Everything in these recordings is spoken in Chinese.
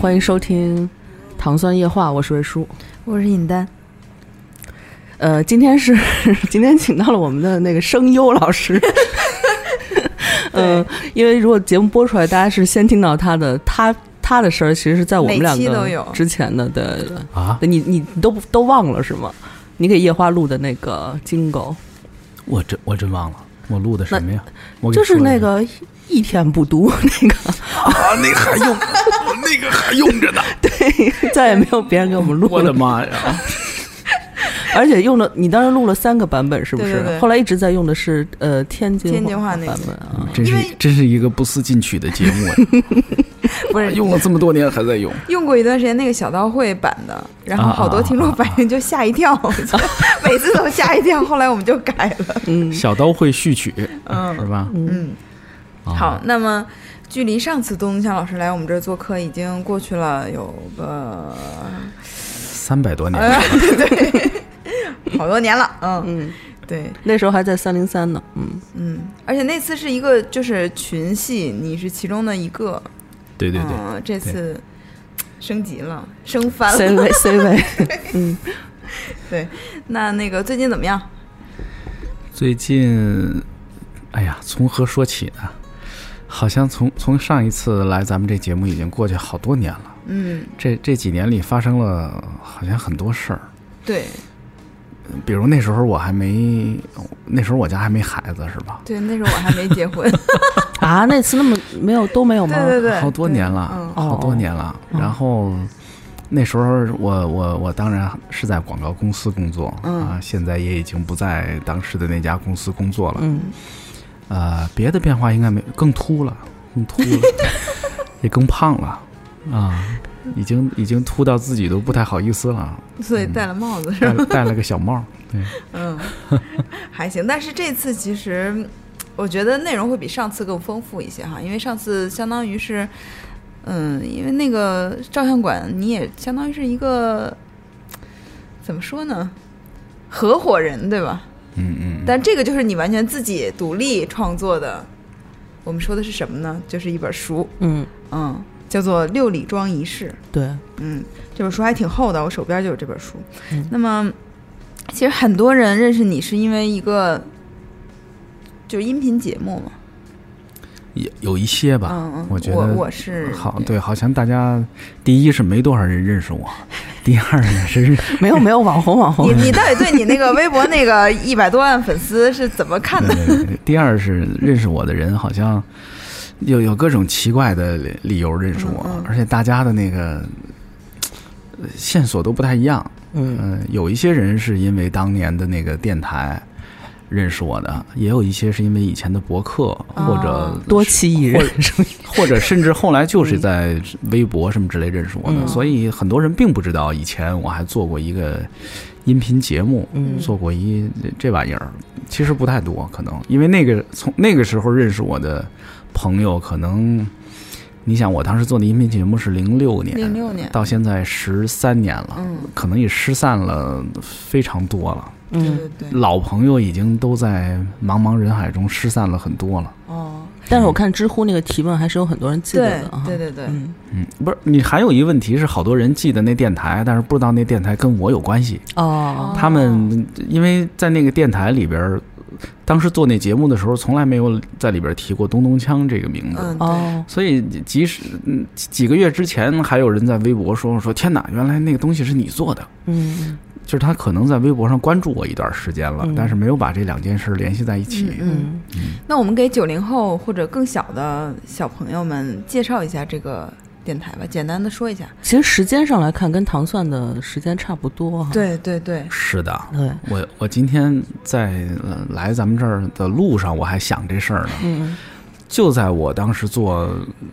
欢迎收听《糖酸夜话》，我是瑞叔。我是尹丹，呃，今天是 今天请到了我们的那个声优老师。嗯、因为如果节目播出来，大家是先听到他的他他的声儿，其实是在我们两个期都有之前的的，啊！对你你你都都忘了是吗？你给夜花录的那个金狗，我真我真忘了，我录的什么呀？我就是那个一天不读那个，啊，那还用，那个还用着呢。对，再也没有别人给我们录了。我的妈呀！而且用了，你当时录了三个版本，是不是？对对对后来一直在用的是呃天津天津话那个版本啊。真是真是一个不思进取的节目啊，不是用了这么多年还在用。用过一段时间那个小刀会版的，然后啊好多听众反应就吓一跳，每次都吓一跳。后来我们就改了。嗯小刀会序曲嗯是吧？嗯，啊好，，那么距离上次东东强老师来我们这儿做客已经过去了有个三百多年呃了，对，好多年了。嗯，嗯，对，那时候还在三零三呢。嗯，嗯，而且那次是一个就是群戏，你是其中的一个。对对对，嗯，这次升级了，升翻了。C 位 C 位，嗯，对，那那个最近怎么样？最近，哎呀，从何说起呢？好像从从上一次来咱们这节目已经过去好多年了。嗯，这这几年里发生了好像很多事儿，对比如那时候我还没，那时候我家还没孩子是吧？对，那时候我还没结婚。啊，那次那么没有都没有吗？对对对，好多年了，嗯，好多年了。哦然后那时候我我我当然是在广告公司工作、嗯啊，现在也已经不在当时的那家公司工作了。嗯，呃，别的变化应该没，更秃了，更秃了，也更胖了啊，已经已经秃到自己都不太好意思了，所以戴了帽子是吧？戴了戴了个小帽。对，嗯，还行。但是这次其实我觉得内容会比上次更丰富一些哈，因为上次相当于是，嗯，因为那个照相馆你也相当于是一个怎么说呢，合伙人对吧？嗯嗯，但这个就是你完全自己独立创作的。我们说的是什么呢？就是一本书，嗯，嗯，叫做《六里庄仪式》。对，嗯，这本书还挺厚的，我手边就有这本书。嗯那么，其实很多人认识你是因为一个就是音频节目嘛。有有一些吧，嗯嗯，我觉得我我是好，对，好像大家第一是没多少人认识我，第二呢是 没有没有网红网红你，你到底对你那个微博那个一百多万粉丝是怎么看的？对对对第二是认识我的人好像有有各种奇怪的理理由认识我，嗯嗯而且大家的那个呃线索都不太一样。嗯嗯、有一些人是因为当年的那个电台认识我的，也有一些是因为以前的博客、或者哦 多奇艺人，或者甚至后来就是在微博什么之类认识我的，嗯。所以很多人并不知道以前我还做过一个音频节目，嗯。做过一这玩意儿，其实不太多，可能因为那个从那个时候认识我的朋友，可能你想我当时做的音频节目是零六年，零六年，到现在十三年了，嗯，可能也失散了非常多了。对嗯，对对，老朋友已经都在茫茫人海中失散了很多了。哦，但是我看知乎那个提问还是有很多人记得的啊，对对对，嗯，嗯，不是，你还有一问题是，好多人记得那电台，但是不知道那电台跟我有关系。哦，他们因为在那个电台里边儿，当时做那节目的时候，从来没有在里边提过东东锵这个名字。哦，所以，即使嗯几几个月之前，还有人在微博说说：“天哪，原来那个东西是你做的。嗯”就是他可能在微博上关注我一段时间了，嗯但是没有把这两件事联系在一起。嗯嗯，那我们给九零后或者更小的小朋友们介绍一下这个电台吧，简单的说一下。其实时间上来看，跟糖蒜的时间差不多哈。对对对，是的，对，我我今天在呃来咱们这儿的路上，我还想这事儿呢。嗯就在我当时做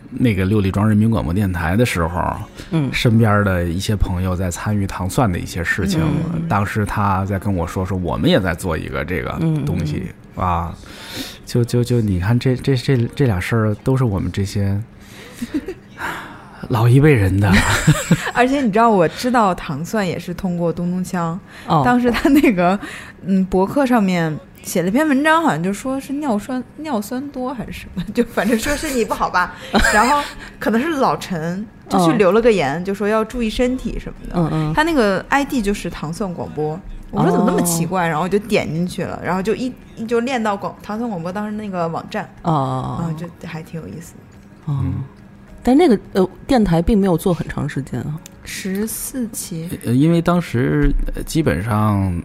那个六里庄人民广播电台的时候，嗯。身边的一些朋友在参与糖蒜的一些事情。嗯当时他在跟我说说，我们也在做一个这个嗯。东西、啊，就就就你看这这这这俩事儿都是我们这些 老一辈人的，而且你知道，我知道糖蒜也是通过东东锵，哦，当时他那个嗯博客上面写了篇文章，好像就说是尿酸尿酸多还是什么，就反正说身体不好吧。然后可能是老陈就去嗯留了个言，就说要注意身体什么的。嗯嗯他那个 ID 就是糖蒜广播，我说怎么那么奇怪，然后我就点进去了，然后就一一就练到广糖蒜广播当时那个网站啊，哦就还挺有意思的。哦，但那个呃电台并没有做很长时间啊。十四期，呃因为当时呃基本上。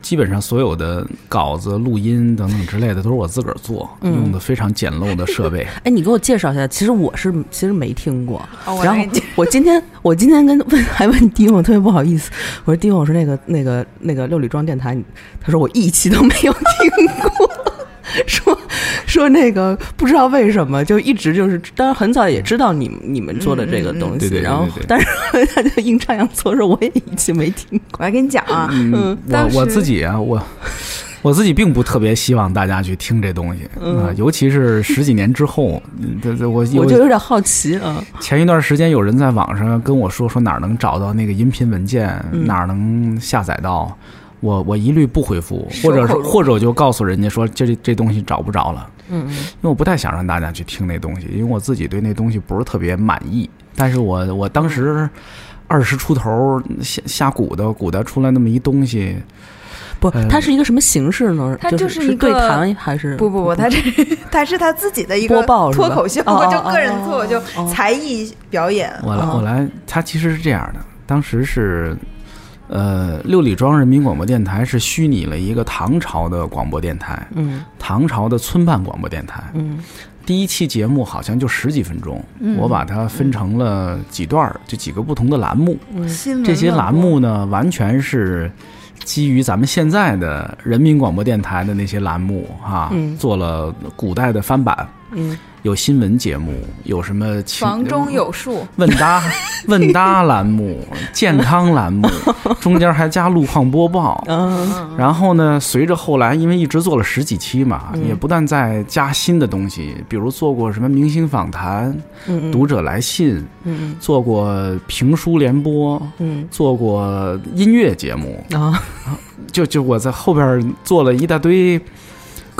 呃基本上所有的稿子、录音等等之类的都是我自个儿做，嗯用的非常简陋的设备。哎，你给我介绍一下，其实我是其实没听过。哦，然后 我今天我今天跟问 还问丁我特别不好意思，我说丁我说那个那个那个六里庄电台，他说我一期都没有听过，说说那个不知道为什么就一直就是，当然很早也知道你们你们做的这个东西，嗯。嗯嗯对对对然后但是他就阴差阳错说我也一期没听过，我还跟你讲啊，嗯，我我自己啊，我我自己并不特别希望大家去听这东西啊、嗯尤其是十几年之后，嗯这这我我就有点好奇啊，前一段时间有人在网上跟我说说哪儿能找到那个音频文件，嗯。哪儿能下载到。我我一律不回复，或者是或者我就告诉人家说这这东西找不着了，嗯因为我不太想让大家去听那东西，因为我自己对那东西不是特别满意。但是我我当时二十出头瞎瞎鼓捣鼓捣出来那么一东西，不，呃它是一个什么形式呢？它就就是一个对谈还是不不不，它这它是他自己的一个播报脱口秀，就个人脱口秀才艺表演。我来，哦我来，它其实是这样的，当时是，呃，六里庄人民广播电台是虚拟了一个唐朝的广播电台，嗯。唐朝的村办广播电台。嗯。第一期节目好像就十几分钟，嗯。我把它分成了几段儿，就几个不同的栏目。嗯。这些栏目呢，完全是基于咱们现在的人民广播电台的那些栏目哈、嗯。做了古代的翻版，嗯有新闻节目，有什么情房中有树，问答 问答栏目、健康栏目，中间还加路况播报。嗯。然后呢，随着后来，因为一直做了十几期嘛，嗯。也不断在加新的东西，比如做过什么明星访谈、嗯。读者来信，嗯。做过评书联播，嗯。做过音乐节目，啊。就就我在后边做了一大堆。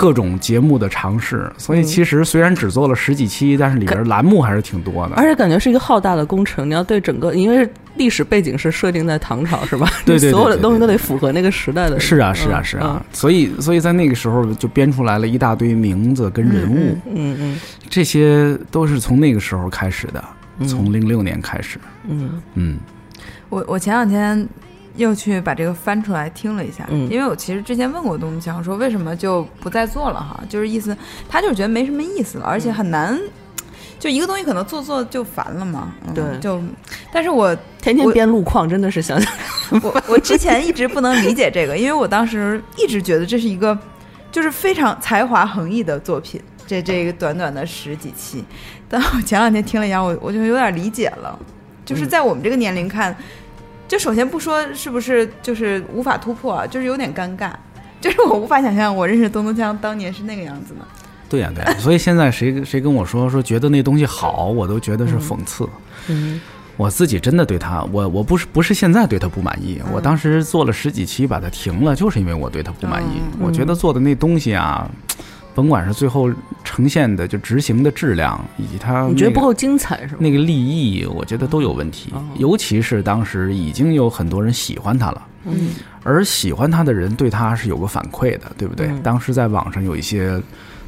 各种节目的尝试，所以嗯。其实虽然只做了十几期，但是里边栏目还是挺多的。而且感觉是一个浩大的工程，你要对整个，因为历史背景是设定在唐朝，是吧？对对对所有的东西都得符合那个时代的。是啊，是啊，嗯是啊，所以所以在那个时候就编出来了一大堆名字跟人物，嗯嗯。这些都是从那个时候开始的，嗯。从零六年开始。嗯。嗯。我我前两天又去把这个翻出来听了一下，嗯。因为我其实之前问过东东强，说为什么就不再做了哈，就是意思他就是觉得没什么意思了，而且很难。就一个东西可能做做就烦了嘛，嗯、对。就，但是我天天编路况，真的是想想，我我之前一直不能理解这个，因为我当时一直觉得这是一个就是非常才华横溢的作品，这这个短短的十几期，但我前两天听了一下，我我就有点理解了，就是在我们这个年龄看，就首先不说是不是就是无法突破啊，就是有点尴尬。就是我无法想象，我认识东东锵当年是那个样子的。对呀、对呀、所以现在谁谁跟我说说觉得那东西好，我都觉得是讽刺。嗯我自己真的对他，我我不是不是现在对他不满意，嗯我当时做了十几期把它停了，就是因为我对他不满意。嗯我觉得做的那东西啊，甭管是最后呈现的就执行的质量，以及他、那个你觉得不够精彩是吗？那个立意，我觉得都有问题哦。尤其是当时已经有很多人喜欢他了，嗯而喜欢他的人对他是有个反馈的，对不对？嗯当时在网上有一些，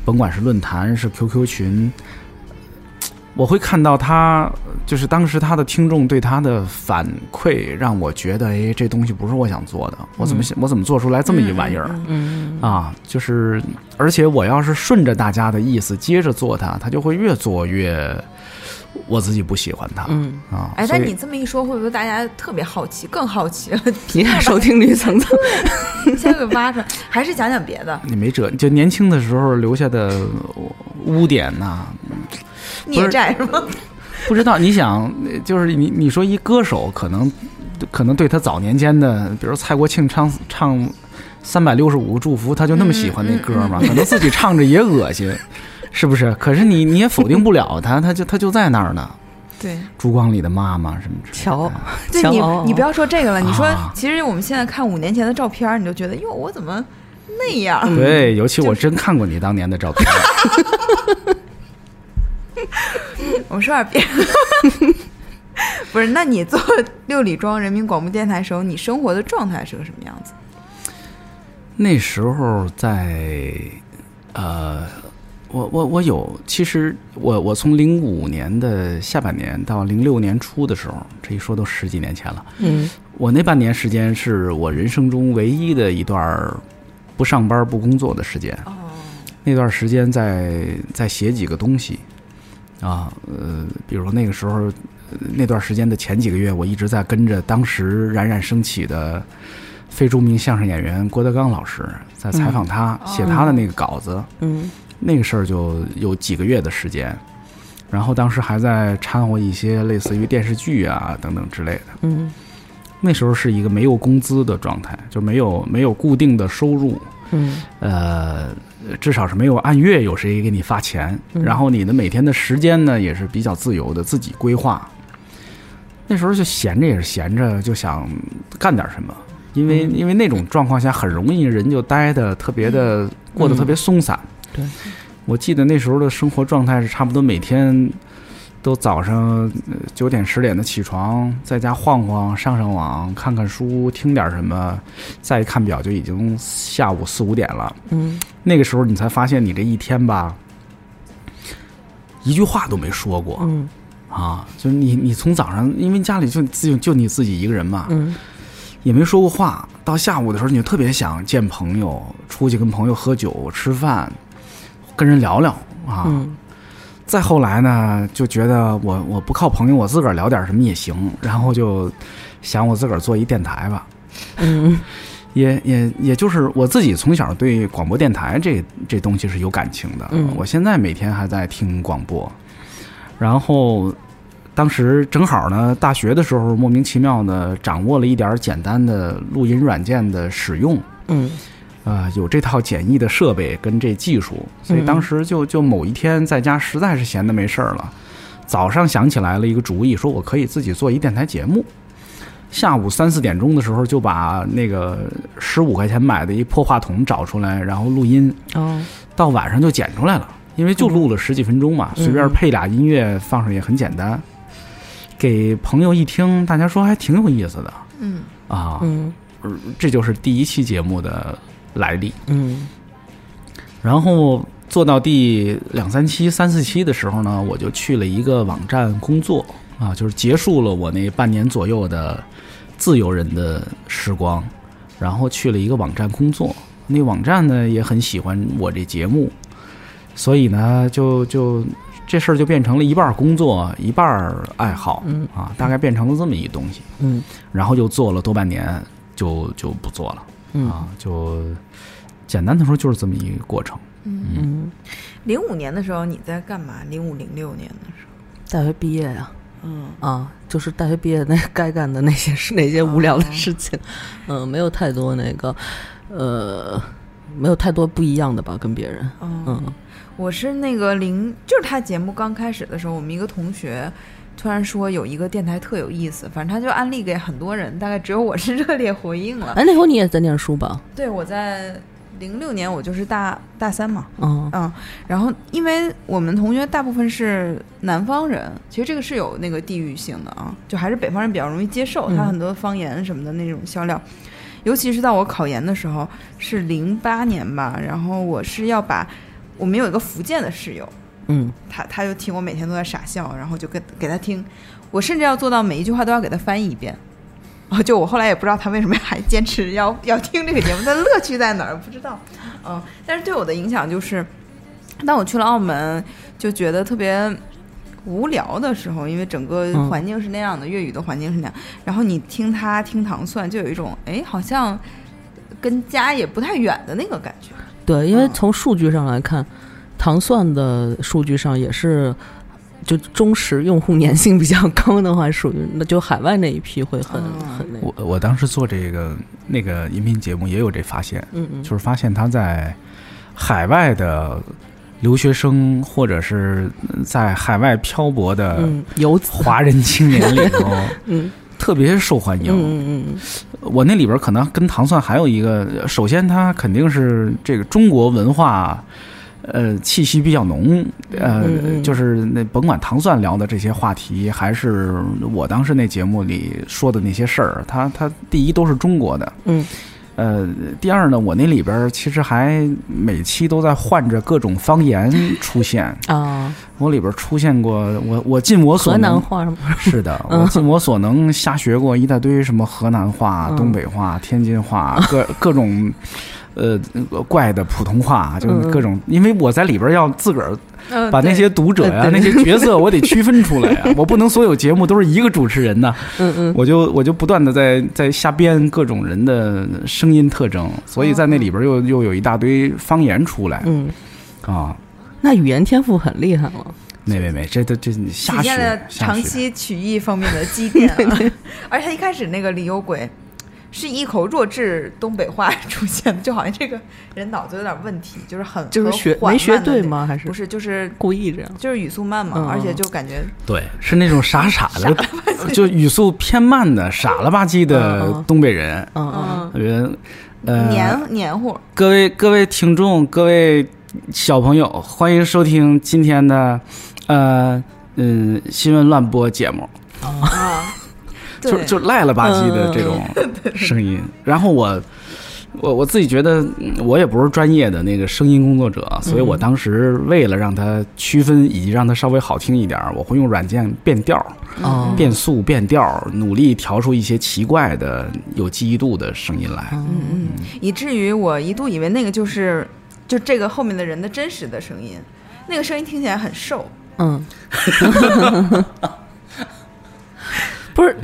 甭管是论坛是 QQ 群，我会看到他，就是当时他的听众对他的反馈，让我觉得，哎，这东西不是我想做的，我怎么想，我怎么做出来这么一玩意儿？嗯啊，就是，而且我要是顺着大家的意思接着做它，它就会越做越，我自己不喜欢他。嗯，啊，哎，但你这么一说，会不会大家特别好奇，更好奇了？你看收听率蹭蹭，先给挖出来，还是讲讲别的你没辙，就年轻的时候留下的污点呐、孽债是吗？不知道你想，就是你你说一歌手可能可能对他早年间的，比如蔡国庆唱唱三百六十五个祝福，他就那么喜欢那歌嘛？可能自己唱着也恶心，是不是？可是你你也否定不了他，他就他就在那儿呢。对，烛光里的妈妈什么之类的瞧，对你你不要说这个了，你说啊其实我们现在看五年前的照片，你就觉得哟，我怎么那样？对，尤其我真看过你当年的照片，我们说点别的。不是，那你做六里庄人民广播电台时候，你生活的状态是个什么样子？那时候在呃，我我我有，其实我我从零五年的下半年到零六年初的时候，这一说都十几年前了。嗯我那半年时间是我人生中唯一的一段儿不上班不工作的时间。哦，那段时间在在写几个东西啊，呃，比如那个时候呃那段时间的前几个月，我一直在跟着当时冉冉升起的非著名相声演员郭德纲老师，在采访他，写他的那个稿子。嗯那个事儿就有几个月的时间，然后当时还在掺和一些类似于电视剧啊等等之类的。嗯。那时候是一个没有工资的状态，就没有没有固定的收入，嗯。呃，至少是没有按月有谁给你发钱，嗯。然后你的每天的时间呢也是比较自由的，自己规划。那时候就闲着也是闲着，就想干点什么，因为、嗯。因为那种状况下很容易人就待的特别的、过得特别松散。嗯对，我记得那时候的生活状态是差不多每天。都早上呃九点十点的起床，在家晃晃、上上网、看看书、听点什么，再一看表就已经下午四五点了。嗯那个时候你才发现，你这一天吧，一句话都没说过嗯啊！就是你，你从早上，因为家里就就就你自己一个人嘛，嗯也没说过话。到下午的时候，你就特别想见朋友，出去跟朋友喝酒、吃饭，跟人聊聊啊。嗯。再后来呢，就觉得我我不靠朋友，我自个儿聊点什么也行，然后就想我自个儿做一电台吧。嗯。也也也就是我自己从小对广播电台这这东西是有感情的，嗯。我现在每天还在听广播，然后当时正好呢，大学的时候莫名其妙的掌握了一点简单的录音软件的使用，嗯啊、有这套简易的设备跟这技术，所以嗯当时就就某一天在家实在是闲的没事儿了，早上想起来了一个主意，说我可以自己做一电台节目。下午三四点钟的时候，就把那个十五块钱买的一破话筒找出来，然后录音，哦到晚上就剪出来了。因为就录了十几分钟嘛，嗯随便配俩音乐放上也很简单。给朋友一听，大家说还挺有意思的嗯，啊，嗯这就是第一期节目的来历。嗯然后做到第两三期、三四期的时候呢，我就去了一个网站工作啊，就是结束了我那半年左右的自由人的时光，然后去了一个网站工作。那网站呢也很喜欢我这节目，所以呢就就这事儿就变成了一半儿工作一半儿爱好嗯啊，大概变成了这么一东西。嗯然后又做了多半年，就就不做了嗯。啊，就简单的说就是这么一个过程。嗯，零五年的时候你在干嘛？零五零六年的时候，大学毕业呀。嗯，啊，就是大学毕业那该干的那些是那些无聊的事情，嗯、没有太多那个，呃，没有太多不一样的吧，跟别人，嗯嗯。我是那个零，就是他节目刚开始的时候，我们一个同学突然说有一个电台特有意思，反正他就安利给很多人，大概只有我是热烈回应了。哎，那会儿你也在念书吧？对，我在零六年，我就是大大三嘛，嗯嗯，然后因为我们同学大部分是南方人，其实这个是有那个地域性的啊，就还是北方人比较容易接受，他嗯很多方言什么的那种笑料。尤其是到我考研的时候，是零八年吧，然后我是要把我们有一个福建的室友，嗯他他就听我每天都在傻笑，然后就给给他听，我甚至要做到每一句话都要给他翻译一遍。哦，就我后来也不知道他为什么还坚持要要听这个节目，他乐趣在哪儿不知道。嗯，但是对我的影响就是，当我去了澳门，就觉得特别无聊的时候，因为整个嗯环境是那样的，粤语的环境是那样，然后你听他听糖蒜，就有一种哎，好像跟家也不太远的那个感觉。对，因为嗯从数据上来看，糖蒜的数据上也是。就忠实用户粘性比较高的话，属于那就海外那一批会很、嗯很那个，我我当时做这个那个音频节目也有这发现，嗯嗯，就是发现他在海外的留学生或者是在海外漂泊的嗯游子，华人青年里头 嗯特别受欢迎。嗯嗯我那里边可能跟糖蒜还有一个，首先它肯定是这个中国文化。呃，气息比较浓，呃，就是那甭管糖蒜聊的这些话题，还是我当时那节目里说的那些事儿，它它第一都是中国的，嗯。呃，第二呢，我那里边儿其实还每期都在换着各种方言出现。嗯 啊，我里边儿出现过，我我尽我所河南能，是的，嗯。我尽我所能瞎学过一大堆什么河南话、嗯。东北话、天津话，各各种。呃，怪的普通话，就是嗯嗯各种，因为我在里边要自个儿嗯，把那些读者呀、那些角色，我得区分出来呀，我不能所有节目都是一个主持人呐。嗯嗯我就我就不断的在在瞎编各种人的声音特征，所以在那里边又又有一大堆方言出来嗯，啊。那语言天赋很厉害了，没没没，这都这体瞎现了学。长期曲艺方面的积淀、啊。而且他一开始那个李有鬼是一口弱智东北话出现的，就好像这个人脑子有点问题，就是很就是学没学？对吗？还是不是，就是故意这样？就是语速慢嘛，嗯而且就感觉对，是那种傻傻的，就语速偏慢的傻了吧唧的东北人。嗯嗯嗯人呃，黏黏糊。各位各位听众，各位小朋友，欢迎收听今天的呃嗯新闻乱播节目。啊，就，就赖了吧唧的嗯这种声音。然后我我我自己觉得嗯我也不是专业的那个声音工作者，所以我当时为了让它区分以及让它稍微好听一点儿，我会用软件变调变速、变调儿，努力调出一些奇怪的、有记忆度的声音来。嗯嗯嗯，以至于我一度以为那个就是就这个后面的人的真实的声音，那个声音听起来很瘦。嗯，不是，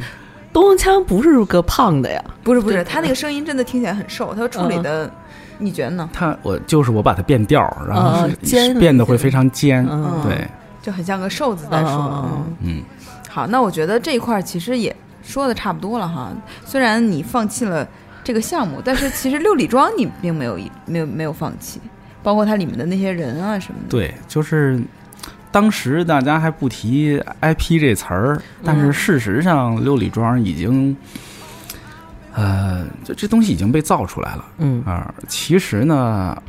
东东锵不是个胖的呀，不是不是，他那个声音真的听起来很瘦，他处理嗯的，你觉得呢？他我就是我把它变调，然后嗯是变得会非常尖。嗯对，就很像个瘦子在说。嗯嗯，嗯，好，那我觉得这一块其实也说的差不多了哈。虽然你放弃了这个项目，但是其实六里庄你并没有一没有没有放弃，包括它里面的那些人啊什么的。对，就是当时大家还不提 IP 这词儿，但是嗯事实上六里庄已经，呃，这这东西已经被造出来了嗯啊。其实呢，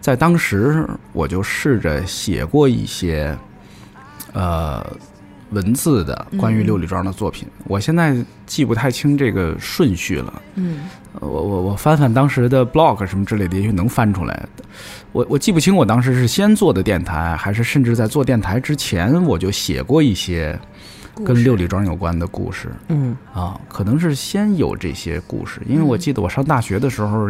在当时我就试着写过一些，呃。文字的关于嗯六里庄的作品，我现在记不太清这个顺序了。嗯。呃我我我翻翻当时的 blog 什么之类的，也许能翻出来。我我记不清我当时是先做的电台，还是甚至在做电台之前我就写过一些跟六里庄有关的故事。嗯。啊，可能是先有这些故事，因为我嗯记得我上大学的时候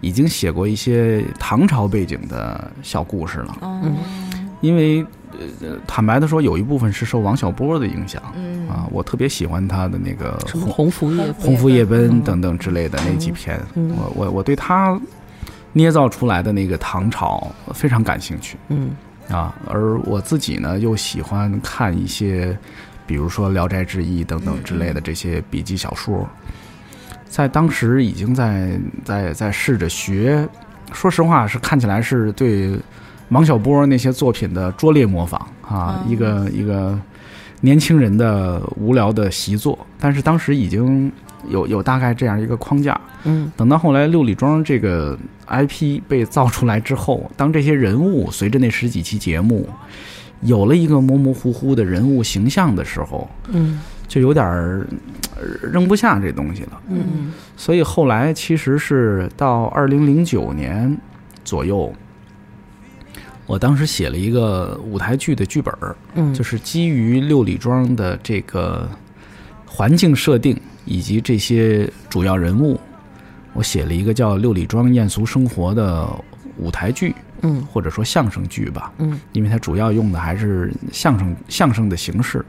已经写过一些唐朝背景的小故事了，嗯。因为呃坦白的说，有一部分是受王小波的影响嗯啊，我特别喜欢他的那个什么红红拂夜红拂夜奔嗯等等之类的那几篇，嗯我我我对他捏造出来的那个唐朝非常感兴趣嗯啊，而我自己呢又喜欢看一些，比如说《聊斋志异》等等之类的这些笔记小说，在当时已经在在在试着学，说实话是看起来是对王小波那些作品的拙劣模仿啊，嗯一个一个年轻人的无聊的习作，但是当时已经有有大概这样一个框架。嗯等到后来六里庄这个 IP 被造出来之后，当这些人物随着那十几期节目有了一个模模糊糊的人物形象的时候，嗯就有点儿呃扔不下这东西了。嗯所以后来其实是到二零零九年左右，我当时写了一个舞台剧的剧本儿，嗯，就是基于六里庄的这个环境设定以及这些主要人物，我写了一个叫《六里庄艳俗生活》的舞台剧。嗯或者说相声剧吧，嗯因为它主要用的还是相声相声的形式。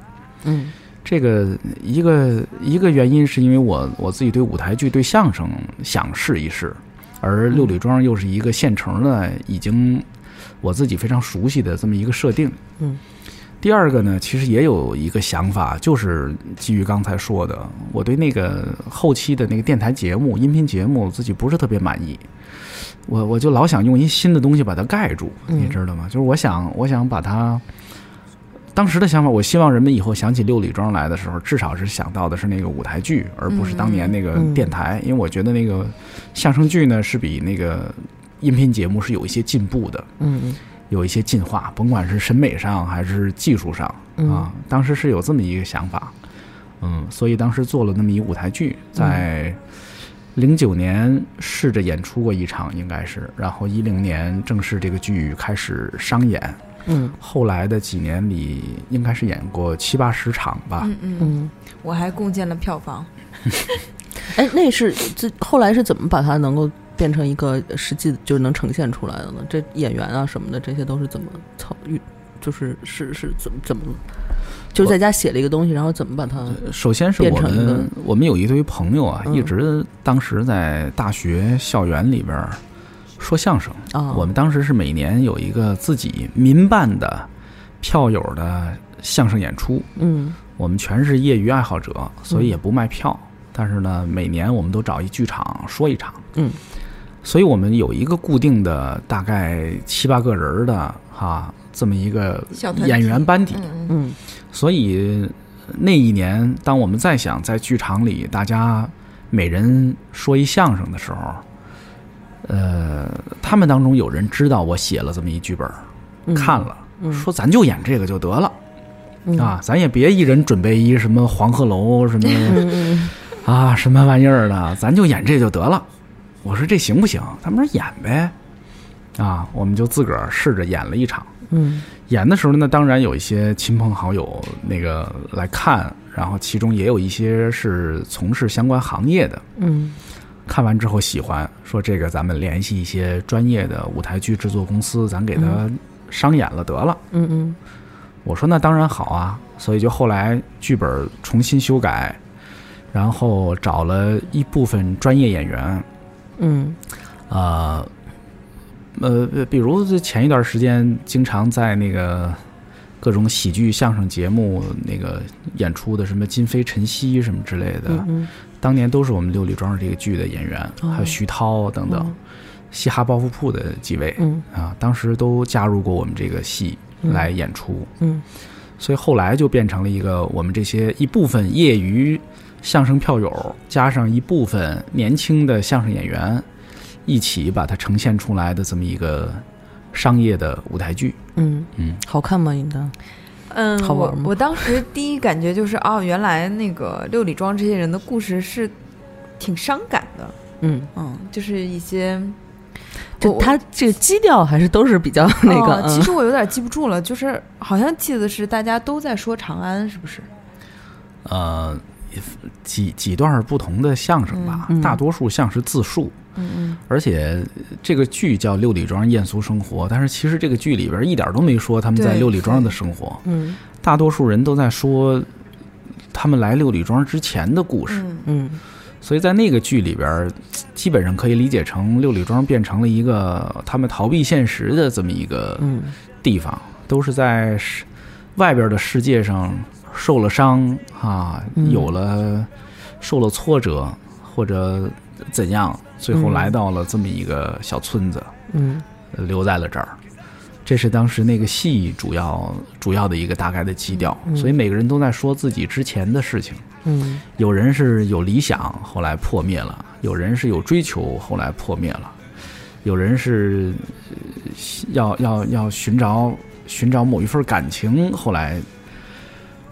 嗯这个一个一个原因是因为我我自己对舞台剧、对相声想试一试，而六里庄又是一个现成的，已经我自己非常熟悉的这么一个设定。嗯。第二个呢，其实也有一个想法，就是基于刚才说的，我对那个后期的那个电台节目、音频节目自己不是特别满意，我我就老想用一新的东西把它盖住，嗯你知道吗？就是我想我想把它。当时的想法，我希望人们以后想起六里庄来的时候，至少是想到的是那个舞台剧，而不是当年那个嗯电台。因为我觉得那个相声剧呢，是比那个音频节目是有一些进步的，嗯有一些进化，甭管是审美上还是技术上嗯啊。当时是有这么一个想法，嗯，所以当时做了那么一舞台剧，在零九年试着演出过一场，应该是，然后一零年正式这个剧开始商演。嗯后来的几年里，应该是演过七八十场吧。嗯嗯，嗯。我还贡献了票房。哎，那是这后来是怎么把它能够变成一个实际就是能呈现出来的呢？这演员啊什么的，这些都是怎么操运？就是是是怎么怎么，就是在家写了一个东西，然后怎么把它首先是我们我们有一堆朋友啊，嗯一直当时在大学校园里边儿说相声。啊？我们当时是每年有一个自己民办的票友的相声演出，嗯我们全是业余爱好者，所以也不卖票。但是呢，每年我们都找一剧场说一场，嗯所以我们有一个固定的大概七八个人儿的哈这么一个演员班底。嗯所以那一年，当我们再想在剧场里大家每人说一相声的时候，呃，他们当中有人知道我写了这么一剧本看了，嗯。说咱就演这个就得了、嗯。啊，咱也别一人准备一什么黄鹤楼什么啊什么玩意儿的，咱就演这就得了。我说这行不行？他们说演呗，啊，我们就自个儿试着演了一场。嗯演的时候呢，当然有一些亲朋好友那个来看，然后其中也有一些是从事相关行业的。嗯看完之后喜欢，说这个咱们联系一些专业的舞台剧制作公司，咱给他商演了得了。嗯嗯我说那当然好啊，所以就后来剧本重新修改，然后找了一部分专业演员，嗯。呃，呃，比如这前一段时间经常在那个各种喜剧相声节目那个演出的，什么金飞、陈曦什么之类的，嗯当年都是我们六里庄这个剧的演员，哦。还有徐涛等等，嗯嘻哈包袱铺的几位、嗯。啊，当时都加入过我们这个戏嗯。来演出，嗯。所以后来就变成了一个我们这些一部分业余相声票友，加上一部分年轻的相声演员，一起把它呈现出来的这么一个商业的舞台剧。嗯嗯，好看吗？应当嗯，好玩吗我我当时第一感觉就是，哦，原来那个六里庄这些人的故事是挺伤感的。嗯，嗯，就是一些，就他这个基调还是都是比较那个，哦其实我有点记不住了，就是好像记得是大家都在说长安，是不是？呃，几几段不同的相声吧，嗯嗯。大多数像是自述，嗯嗯。而且这个剧叫《六里庄艳俗生活》，但是其实这个剧里边一点都没说他们在六里庄的生活，嗯。大多数人都在说他们来六里庄之前的故事。嗯。嗯。所以在那个剧里边，基本上可以理解成六里庄变成了一个他们逃避现实的这么一个嗯。地方，都是在世外边的世界上受了伤啊，嗯。有了受了挫折或者怎样，最后嗯来到了这么一个小村子，嗯。呃留在了这儿。这是当时那个戏主要主要的一个大概的基调，嗯。所以每个人都在说自己之前的事情。嗯。有人是有理想，后来破灭了；有人是有追求，后来破灭了；有人是呃要要要寻找寻找某一份感情，后来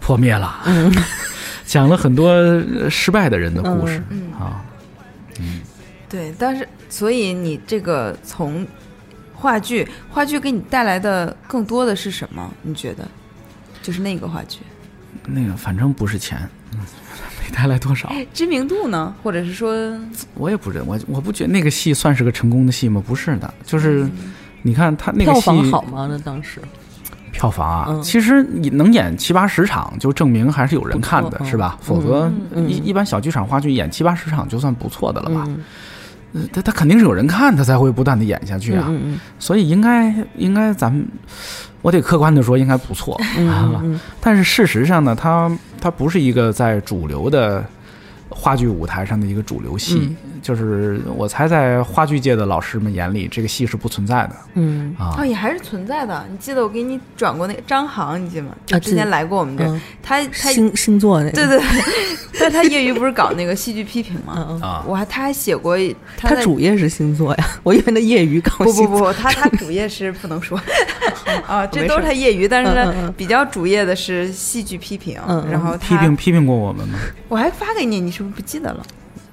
破灭了。嗯 讲了很多呃失败的人的故事、嗯，啊。对。但是，所以你这个从话剧，话剧给你带来的更多的是什么？你觉得？就是那个话剧那个反正不是钱，嗯 没带来多少。知名度呢，或者是说，我也不认我我不觉得那个戏算是个成功的戏吗？不是的，就是你看他那个票戏房好吗？那当时票房啊，嗯其实你能演七八十场，就证明还是有人看的，是吧？嗯否则嗯一一般小剧场话剧演七八十场就算不错的了吧？他他肯定是有人看，他才会不断的演下去啊。嗯嗯所以应该应该咱们，我得客观的说，应该不错。但是事实上呢，它它不是一个在主流的话剧舞台上的一个主流戏，嗯。就是我猜在话剧界的老师们眼里，这个戏是不存在的。嗯。啊。哦，。也还是存在的。你记得我给你转过那个张航，你记得吗？就啊之前来过我们这他他星星座那个，对对。对，但他业余不是搞那个戏剧批评吗？啊，我还他还写过他他主业是星座呀，我以为他业余搞不不星座。不，他他主业是不能说。啊，这都是他业余，但是比较主业的是戏剧批评嗯嗯。然后批评批评过我们吗？我还发给你，你是不是不记得了？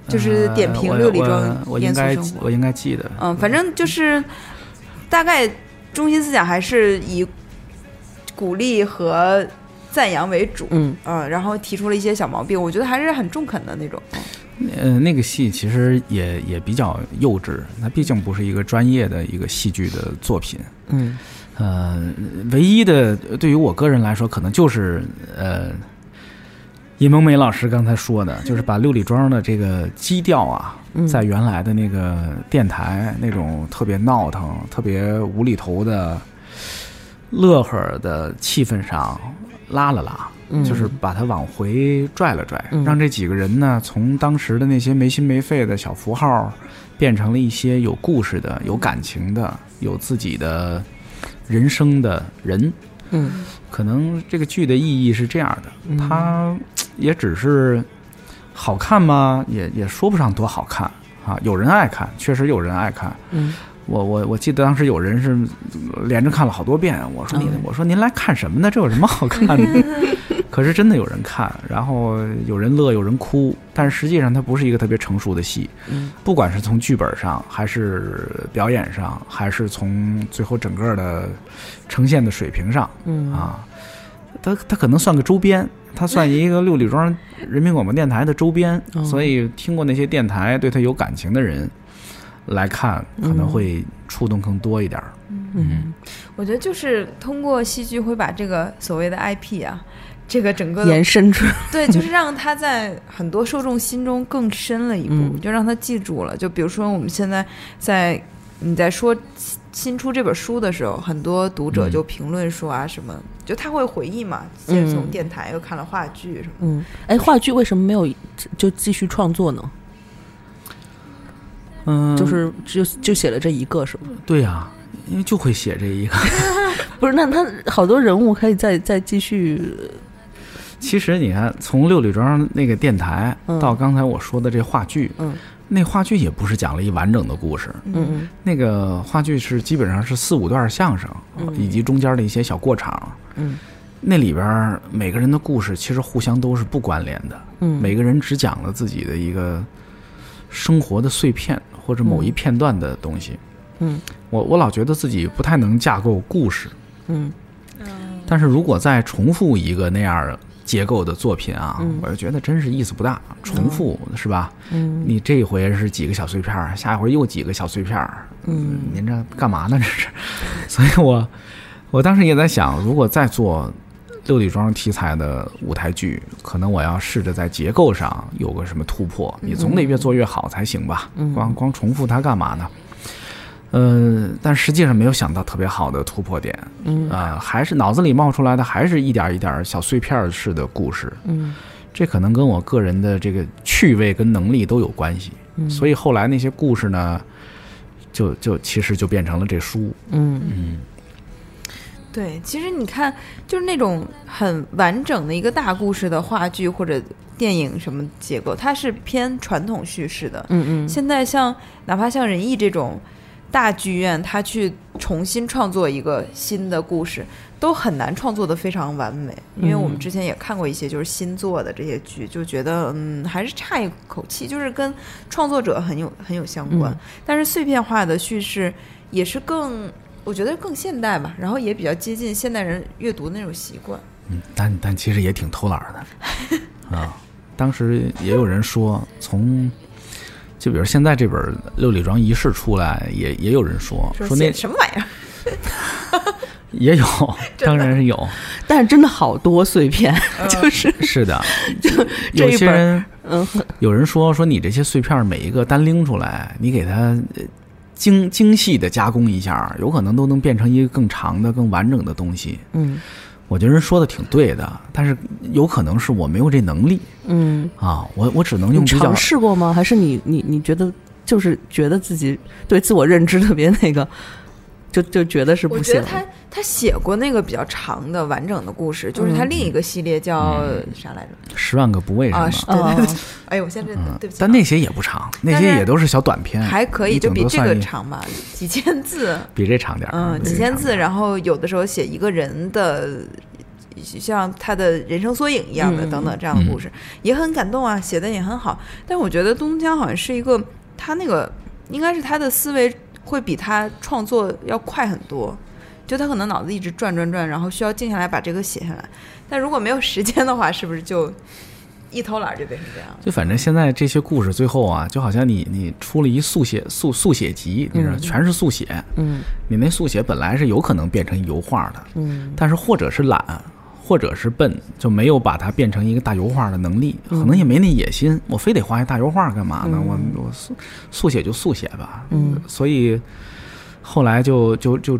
就是点评呃六里庄严肃我我应该生活我。应该记得。嗯，反正就是大概中心思想还是以鼓励和赞扬为主。嗯嗯，然后提出了一些小毛病，我觉得还是很中肯的那种。呃，那个戏其实也也比较幼稚，它毕竟不是一个专业的一个戏剧的作品。嗯呃，唯一的对于我个人来说，可能就是呃，尹萌梅老师刚才说的，就是把六里庄的这个基调啊，嗯，在原来的那个电台那种特别闹腾、特别无厘头的、乐呵的气氛上拉了拉。嗯就是把它往回拽了拽，嗯让这几个人呢，从当时的那些没心没肺的小符号，变成了一些有故事的、有感情的、有自己的人生的人。嗯可能这个剧的意义是这样的，嗯它也只是好看吗？也也说不上多好看啊。有人爱看，确实有人爱看。嗯我我我记得当时有人是连着看了好多遍，我说您、嗯我说您来看什么呢？这有什么好看的？可是真的有人看，然后有人乐，有人哭，但是实际上它不是一个特别成熟的戏，嗯不管是从剧本上，还是表演上，还是从最后整个的呈现的水平上嗯啊，它它可能算个周边。它算一个六里庄人民广播电台的周边，哦。所以听过那些电台对它有感情的人来看，可能会触动更多一点儿。嗯，我觉得就是通过戏剧会把这个所谓的 IP 啊，这个整个延伸出来，对，就是让他在很多受众心中更深了一步，嗯。就让他记住了。就比如说我们现在在你在说新新出这本书的时候，很多读者嗯就评论说啊什么，就他会回忆嘛，先从嗯电台又看了话剧什么。嗯，哎，话剧为什么没有就继续创作呢？嗯，就是就就写了这一个是吗？对呀、因为就会写这一个。不是，那他好多人物可以再再继续，其实你看，从六里庄那个电台嗯到刚才我说的这话剧，嗯那话剧也不是讲了一完整的故事，嗯。那个话剧是基本上是四五段相声，嗯。以及中间的一些小过场。嗯。那里边每个人的故事其实互相都是不关联的，嗯，每个人只讲了自己的一个生活的碎片或者某一片段的东西。嗯。我我老觉得自己不太能架构故事，嗯。但是如果再重复一个那样结构的作品啊，嗯我就觉得真是意思不大。重复、是吧？嗯你这一回是几个小碎片儿，下一回又几个小碎片儿，嗯您这干嘛呢？这是，所以我我当时也在想，如果再做六里庄题材的舞台剧，可能我要试着在结构上有个什么突破，你总得越做越好才行吧？嗯光光重复它干嘛呢？呃，但实际上没有想到特别好的突破点，嗯。啊、还是脑子里冒出来的还是一点一点小碎片式的故事，嗯。这可能跟我个人的这个趣味跟能力都有关系。嗯，所以后来那些故事呢，就就其实就变成了这书。嗯。嗯。对，其实你看，就是那种很完整的一个大故事的话剧或者电影什么结构，它是偏传统叙事的。嗯嗯。现在像哪怕像仁义这种大剧院，他去重新创作一个新的故事，都很难创作的非常完美。因为我们嗯之前也看过一些就是新做的这些剧，就觉得嗯还是差一口气，就是跟创作者很有很有相关。嗯但是碎片化的叙事也是更。我觉得更现代吧，然后也比较接近现代人阅读的那种习惯。嗯，但但其实也挺偷懒的 啊。当时也有人说，从就比如现在这本《六里庄仪式》出来，也也有人说说说那什么玩意儿？也有，当然是有，但是真的好多碎片，就是是的。就有些人嗯有人说说你这些碎片每一个单拎出来，你给它呃精精细的加工一下，有可能都能变成一个更长的、更完整的东西。嗯我觉得人说的挺对的，但是有可能是我没有这能力嗯，啊，我我只能用比较尝试过吗？还是你你你觉得就是觉得自己对自我认知特别那个，就就觉得是不行我觉得。他他写过那个比较长的完整的故事，就是他另一个系列叫啥来着？十万个不为什么。啊，是对哦对对。哎呦，我现在嗯对不起啊，但那些也不长，那些也都是小短片，还可以，就比这个长吧，几千字。比这长点儿。嗯，几千字，然后有的时候写一个人的，像他的人生缩影一样的嗯等等这样的嗯故事，也很感动啊，写的也很好。但我觉得东江好像是一个，他那个应该是他的思维会比他创作要快很多。就他可能脑子一直转转转，然后需要静下来把这个写下来。但如果没有时间的话，是不是就一偷懒就变成这样？就反正现在这些故事最后啊，就好像你你出了一速写速速写集，你知道，嗯全是速写。嗯你那速写本来是有可能变成油画的，嗯但是或者是懒，或者是笨，就没有把它变成一个大油画的能力，嗯可能也没那野心。我非得画一大油画干嘛呢？嗯我我速速写就速写吧。嗯所以后来就就就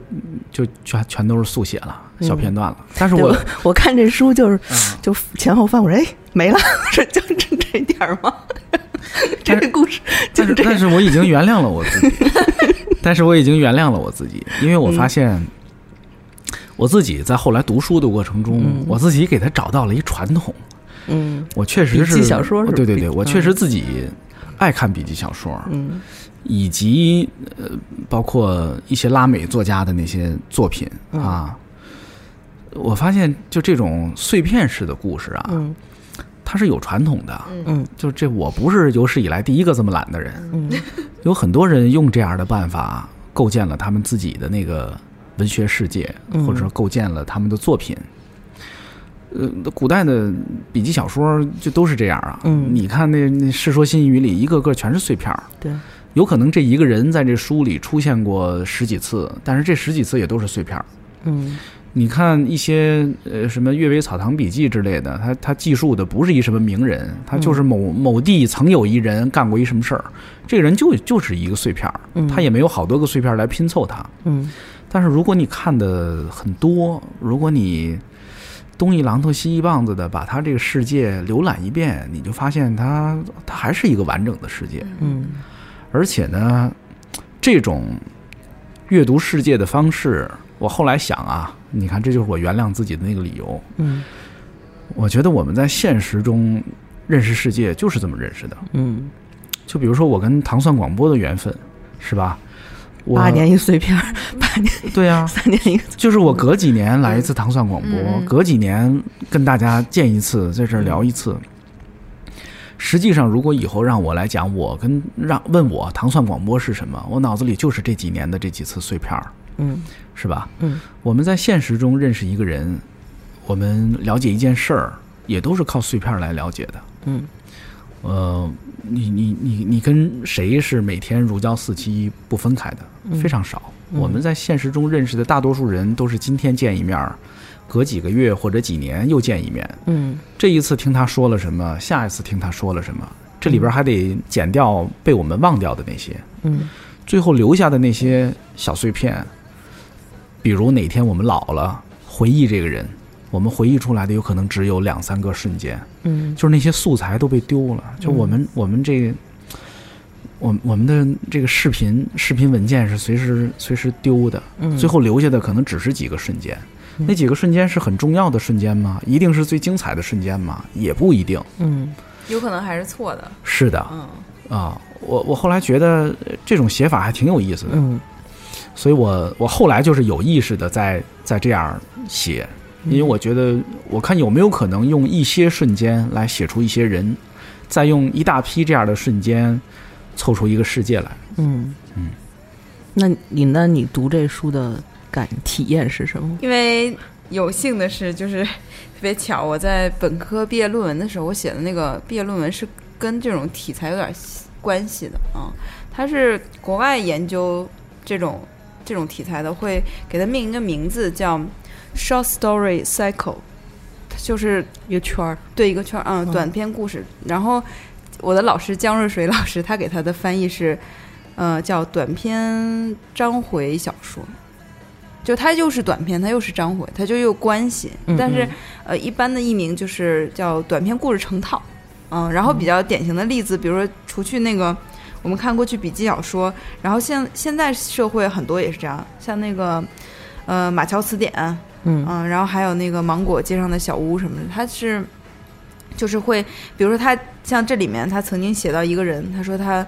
就全全都是速写了，小片段了。但是我对我我看这书就是嗯就前后翻，我说哎没了，是就这这点儿吗？这个故事就但是这。但是我已经原谅了我自己，但是我已经原谅了我自己，因为我发现。我自己在后来读书的过程中，嗯。我自己给他找到了一传统。嗯。我确实是笔记小说是对对对，我确实自己爱看笔记小说，嗯。以及呃，包括一些拉美作家的那些作品嗯。啊。我发现，就这种碎片式的故事啊，嗯。它是有传统的。嗯。就这，我不是有史以来第一个这么懒的人，嗯。有很多人用这样的办法构建了他们自己的那个文学世界，嗯或者说构建了他们的作品。呃，古代的笔记小说就都是这样啊。嗯你看那那《世说新语》里，一个个全是碎片儿。对，有可能这一个人在这书里出现过十几次，但是这十几次也都是碎片儿。嗯你看一些呃什么《阅微草堂笔记》之类的，他他记述的不是一什么名人，他就是某某地曾有一人干过一什么事儿，这个人就就是一个碎片儿，嗯他也没有好多个碎片儿来拼凑他。嗯但是如果你看的很多，如果你东一榔头西一棒子的把他这个世界浏览一遍，你就发现它它还是一个完整的世界。嗯而且呢，这种阅读世界的方式，我后来想啊，你看，这就是我原谅自己的那个理由。嗯我觉得我们在现实中认识世界就是这么认识的。嗯，就比如说我跟糖蒜广播的缘分，是吧？我八年一碎片儿，八年对啊，三年一个，就是我隔几年来一次糖蒜广播，隔几年跟大家见一次，在这儿聊一次。实际上，如果以后让我来讲，我跟让问我糖蒜广播是什么，我脑子里就是这几年的这几次碎片儿，嗯是吧？嗯我们在现实中认识一个人，我们了解一件事儿，也都是靠碎片来了解的。嗯呃，你你你你跟谁是每天如胶似漆不分开的？嗯非常少。嗯我们在现实中认识的大多数人都是今天见一面，隔几个月或者几年又见一面。嗯这一次听他说了什么，下一次听他说了什么，这里边还得减掉被我们忘掉的那些，嗯最后留下的那些小碎片，比如哪天我们老了，回忆这个人，我们回忆出来的有可能只有两三个瞬间。嗯就是那些素材都被丢了。就我们、我们这个，我我们的这个视频视频文件是随时随时丢的，嗯，最后留下的可能只是几个瞬间。嗯那几个瞬间是很重要的瞬间吗？一定是最精彩的瞬间吗？也不一定。嗯有可能还是错的。是的嗯，啊，我我后来觉得呃这种写法还挺有意思的，嗯所以我我后来就是有意识的在在这样写，因为我觉得我看有没有可能用一些瞬间来写出一些人，再用一大批这样的瞬间凑出一个世界来。嗯嗯，那你呢？你读这书的感体验是什么？因为有幸的是，就是特别巧，我在本科毕业论文的时候，我写的那个毕业论文是跟这种题材有点关系的啊。它是国外研究这种这种题材的，会给它命一个名字叫 short story cycle，就是一个圈儿，对一个圈儿，嗯，嗯短篇故事。然后我的老师江瑞水 老师，他给他的翻译是，呃，叫短篇章回小说。就它又是短篇，它又是章回，它就又关系。嗯但是嗯呃，一般的译名就是叫短篇故事成套。嗯，然后比较典型的例子，比如说除去那个我们看过去笔记小说，然后现现在社会很多也是这样，像那个呃马桥词典，嗯嗯，然后还有那个芒果街上的小屋什么的，他是就是会，比如说他像这里面他曾经写到一个人，他说他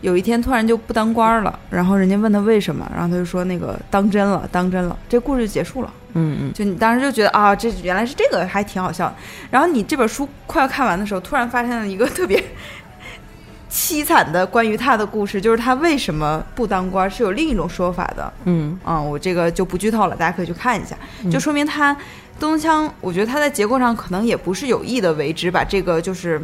有一天突然就不当官儿了，然后人家问他为什么，然后他就说那个当真了，当真了，这故事就结束了。嗯嗯就你当时就觉得啊，这原来是这个，还挺好笑的。然后你这本书快要看完的时候，突然发现了一个特别凄惨的关于他的故事，就是他为什么不当官是有另一种说法的。嗯啊，我这个就不剧透了，大家可以去看一下。就说明他东枪，我觉得他在结构上可能也不是有意的为之，把这个就是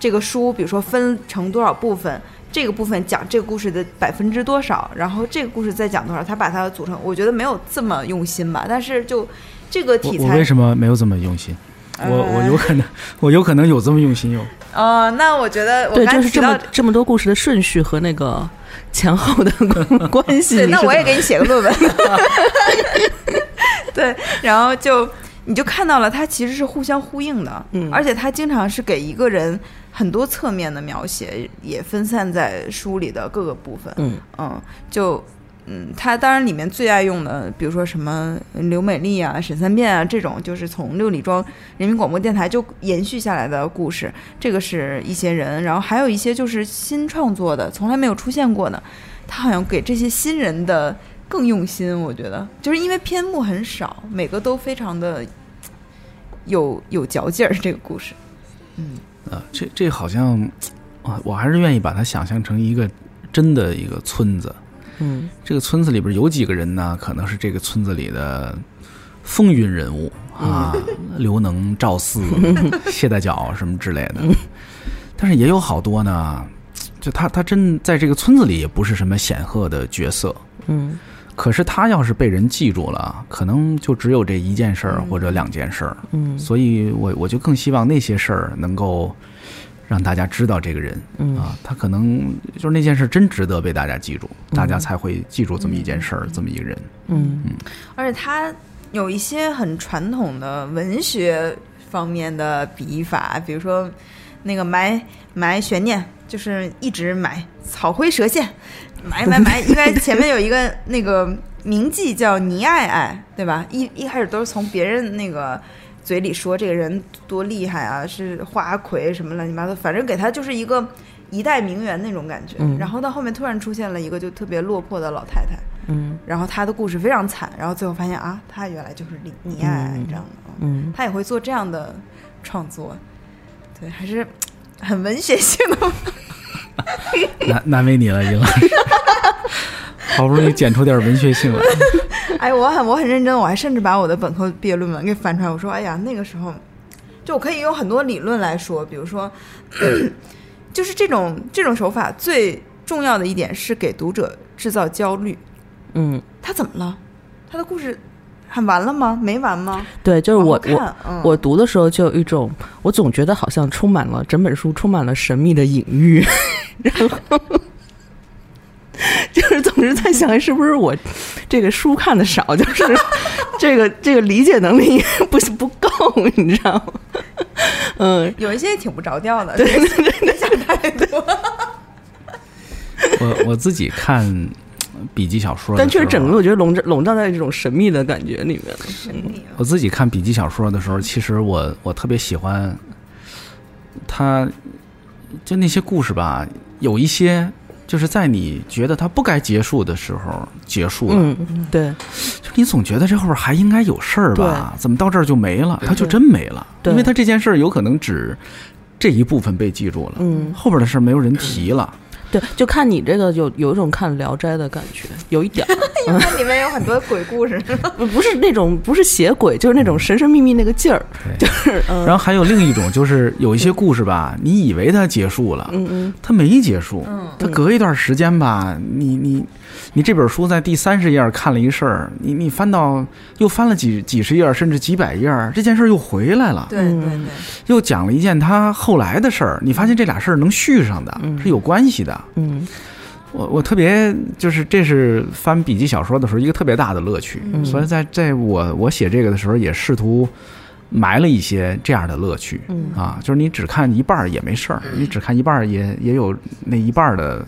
这个书，比如说分成多少部分，这个部分讲这个故事的百分之多少，然后这个故事再讲多少，他把它组成，我觉得没有这么用心吧。但是就这个题材，我为什么没有这么用心？我我呃有可能，我有可能有这么用心哟。呃，那我觉得我对，刚才提到就是这么这么多故事的顺序和那个前后的 关系。对，那我也给你写个论文。对，然后就你就看到了，它其实是互相呼应的，嗯而且它经常是给一个人很多侧面的描写，也分散在书里的各个部分。嗯嗯，就嗯，他当然里面最爱用的，比如说什么刘美丽啊、沈三变啊这种，就是从六里庄人民广播电台就延续下来的故事，这个是一些人，然后还有一些就是新创作的，从来没有出现过的，他好像给这些新人的更用心，我觉得就是因为篇目很少，每个都非常的有有嚼劲儿，这个故事，嗯啊，这这好像啊，我还是愿意把它想象成一个真的一个村子。嗯这个村子里边有几个人呢？可能是这个村子里的风云人物啊，刘能、赵四、谢大脚什么之类的。但是也有好多呢，就他他真在这个村子里也不是什么显赫的角色。嗯可是他要是被人记住了，可能就只有这一件事儿嗯或者两件事儿。嗯所以我我就更希望那些事儿能够让大家知道这个人嗯啊，他可能就是那件事真值得被大家记住，大家才会记住这么一件事儿，这么一个人。嗯而且他有一些很传统的文学方面的笔法，比如说那个埋埋悬念，就是一直埋草灰蛇线，埋埋埋，应该前面有一个那个名妓叫倪爱爱，对吧？一一开始都是从别人那个。嘴里说这个人多厉害啊，是花魁什么乱七八糟，反正给他就是一个一代名媛那种感觉。嗯。然后到后面突然出现了一个就特别落魄的老太太，嗯。然后她的故事非常惨，然后最后发现啊，她原来就是李倪爱爱这样的，嗯嗯。他也会做这样的创作，对，还是很文学性的。难难为你了，尹老师，好不容易剪出点文学性来。哎，我很我很认真，我还甚至把我的本科毕业论文给翻出来，我说，哎呀，那个时候就我可以用很多理论来说，比如说，就是这种这种手法最重要的一点是给读者制造焦虑，嗯，他怎么了？他的故事很完了吗？没完吗？对，就是我我看嗯、我读的时候就有一种，我总觉得好像充满了整本书充满了神秘的隐喻，然 后 就是总是在想，是不是我这个书看的少，就是 这个这个理解能力不不够，你知道吗？嗯，有一些也挺不着调的，对对对，别想太多。我我自己看笔记小说但确实整个我觉得笼罩笼罩在这种神秘的感觉里面。神秘我自己看笔记小说的时候，其实我我特别喜欢他，就那些故事吧，有一些就是在你觉得它不该结束的时候结束了，嗯，对就你总觉得这后边还应该有事儿吧？怎么到这儿就没了？它就真没了，对因为它这件事儿有可能只这一部分被记住了，嗯后边的事儿没有人提了。对，就看你这个有有一种看《聊斋》的感觉，有一点儿，那里面有很多鬼故事。不不是那种不是邪鬼，就是那种神神秘秘那个劲儿，就是嗯然后还有另一种，就是有一些故事吧，你以为它结束了，嗯嗯它没结束，嗯它隔一段时间吧，你你你这本书在第三十页看了一事儿，你你翻到又翻了几几十页，甚至几百页，这件事儿又回来了，对对对，又讲了一件他后来的事儿，你发现这俩事儿能续上的，嗯是有关系的。嗯我我特别就是这是翻笔记小说的时候一个特别大的乐趣，嗯所以在在我我写这个的时候也试图埋了一些这样的乐趣。嗯啊，就是你只看一半儿也没事儿，你只看一半儿也也有那一半儿的，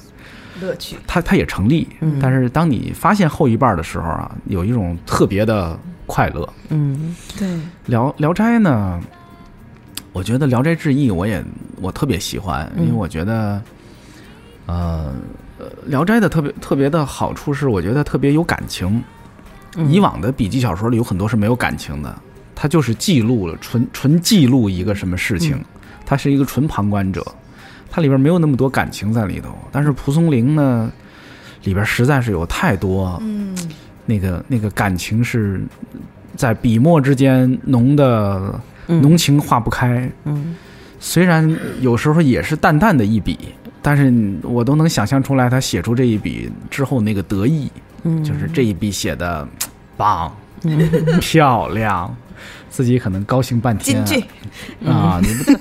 乐趣。它它也成立。嗯但是当你发现后一半儿的时候啊，有一种特别的快乐。嗯对，聊聊斋呢，我觉得《聊斋志异》我也我特别喜欢，因为嗯我觉得，呃，呃《聊斋》的特别特别的好处是，我觉得特别有感情。嗯以往的笔记小说里有很多是没有感情的，它就是记录了纯纯记录一个什么事情，嗯它是一个纯旁观者，它里边没有那么多感情在里头。但是蒲松龄呢，里边实在是有太多嗯，那个那个感情是在笔墨之间浓的嗯浓情化不开。嗯虽然有时候也是淡淡的一笔，但是我都能想象出来他写出这一笔之后那个得意，嗯，就是这一笔写的棒。嗯 漂亮，自己可能高兴半天啊！你不，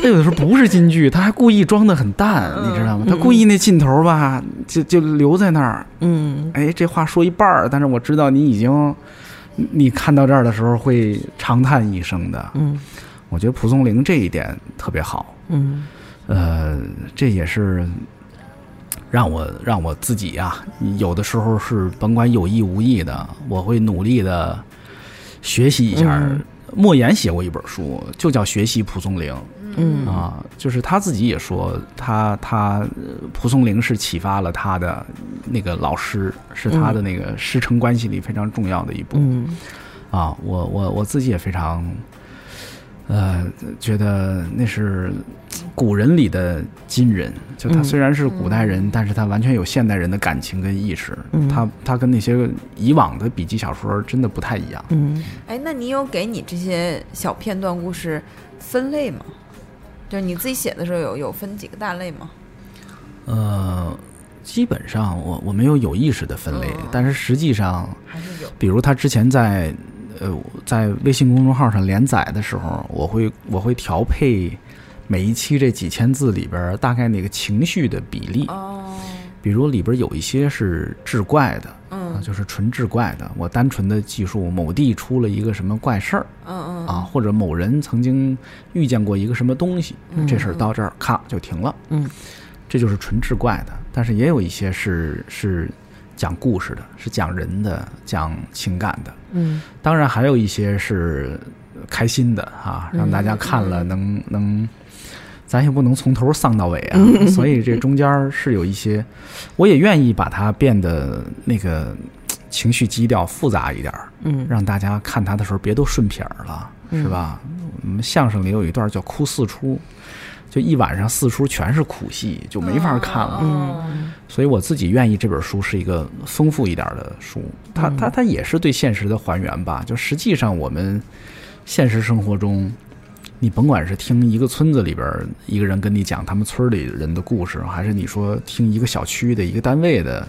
他有的时候不是金句，他还故意装的很淡，嗯你知道吗？他故意那劲头吧，就就留在那儿。嗯哎，这话说一半儿，但是我知道你已经，你看到这儿的时候会长叹一声的。嗯我觉得蒲松龄这一点特别好，嗯呃，这也是让我让我自己呀、有的时候是甭管有意无意的，我会努力的学习一下。嗯莫言写过一本书，就叫《学习蒲松龄》嗯啊，就是他自己也说，他他呃蒲松龄是启发了他的那个老师，是他的那个师承关系里非常重要的一步。嗯啊，我我我自己也非常，呃，觉得那是古人里的今人。就他嗯虽然是古代人，但是他完全有现代人的感情跟意识。嗯他他跟那些以往的笔记小说真的不太一样。嗯哎，那你有给你这些小片段故事分类吗？就是你自己写的时候有有分几个大类吗？呃，基本上我我没有有意识的分类，嗯但是实际上，还是有？比如他之前在呃在微信公众号上连载的时候，我会我会调配每一期这几千字里边大概那个情绪的比例。哦，比如里边有一些是志怪的，啊，嗯就是纯志怪的。我单纯的记述某地出了一个什么怪事儿嗯嗯啊，或者某人曾经遇见过一个什么东西，嗯这事儿到这儿咔就停了，嗯这就是纯志怪的。但是也有一些是是讲故事的，是讲人的，讲情感的。嗯当然还有一些是开心的啊，让大家看了嗯能能，咱也不能从头丧到尾啊，所以这中间是有一些，我也愿意把它变得那个情绪基调复杂一点儿，嗯让大家看它的时候别都顺撇儿了，是吧？我们相声里有一段叫哭四出。就一晚上四出全是苦戏，就没法看了。嗯所以我自己愿意这本书是一个丰富一点的书，它它它也是对现实的还原吧。就实际上我们现实生活中，你甭管是听一个村子里边儿一个人跟你讲他们村里人的故事，还是你说听一个小区的一个单位的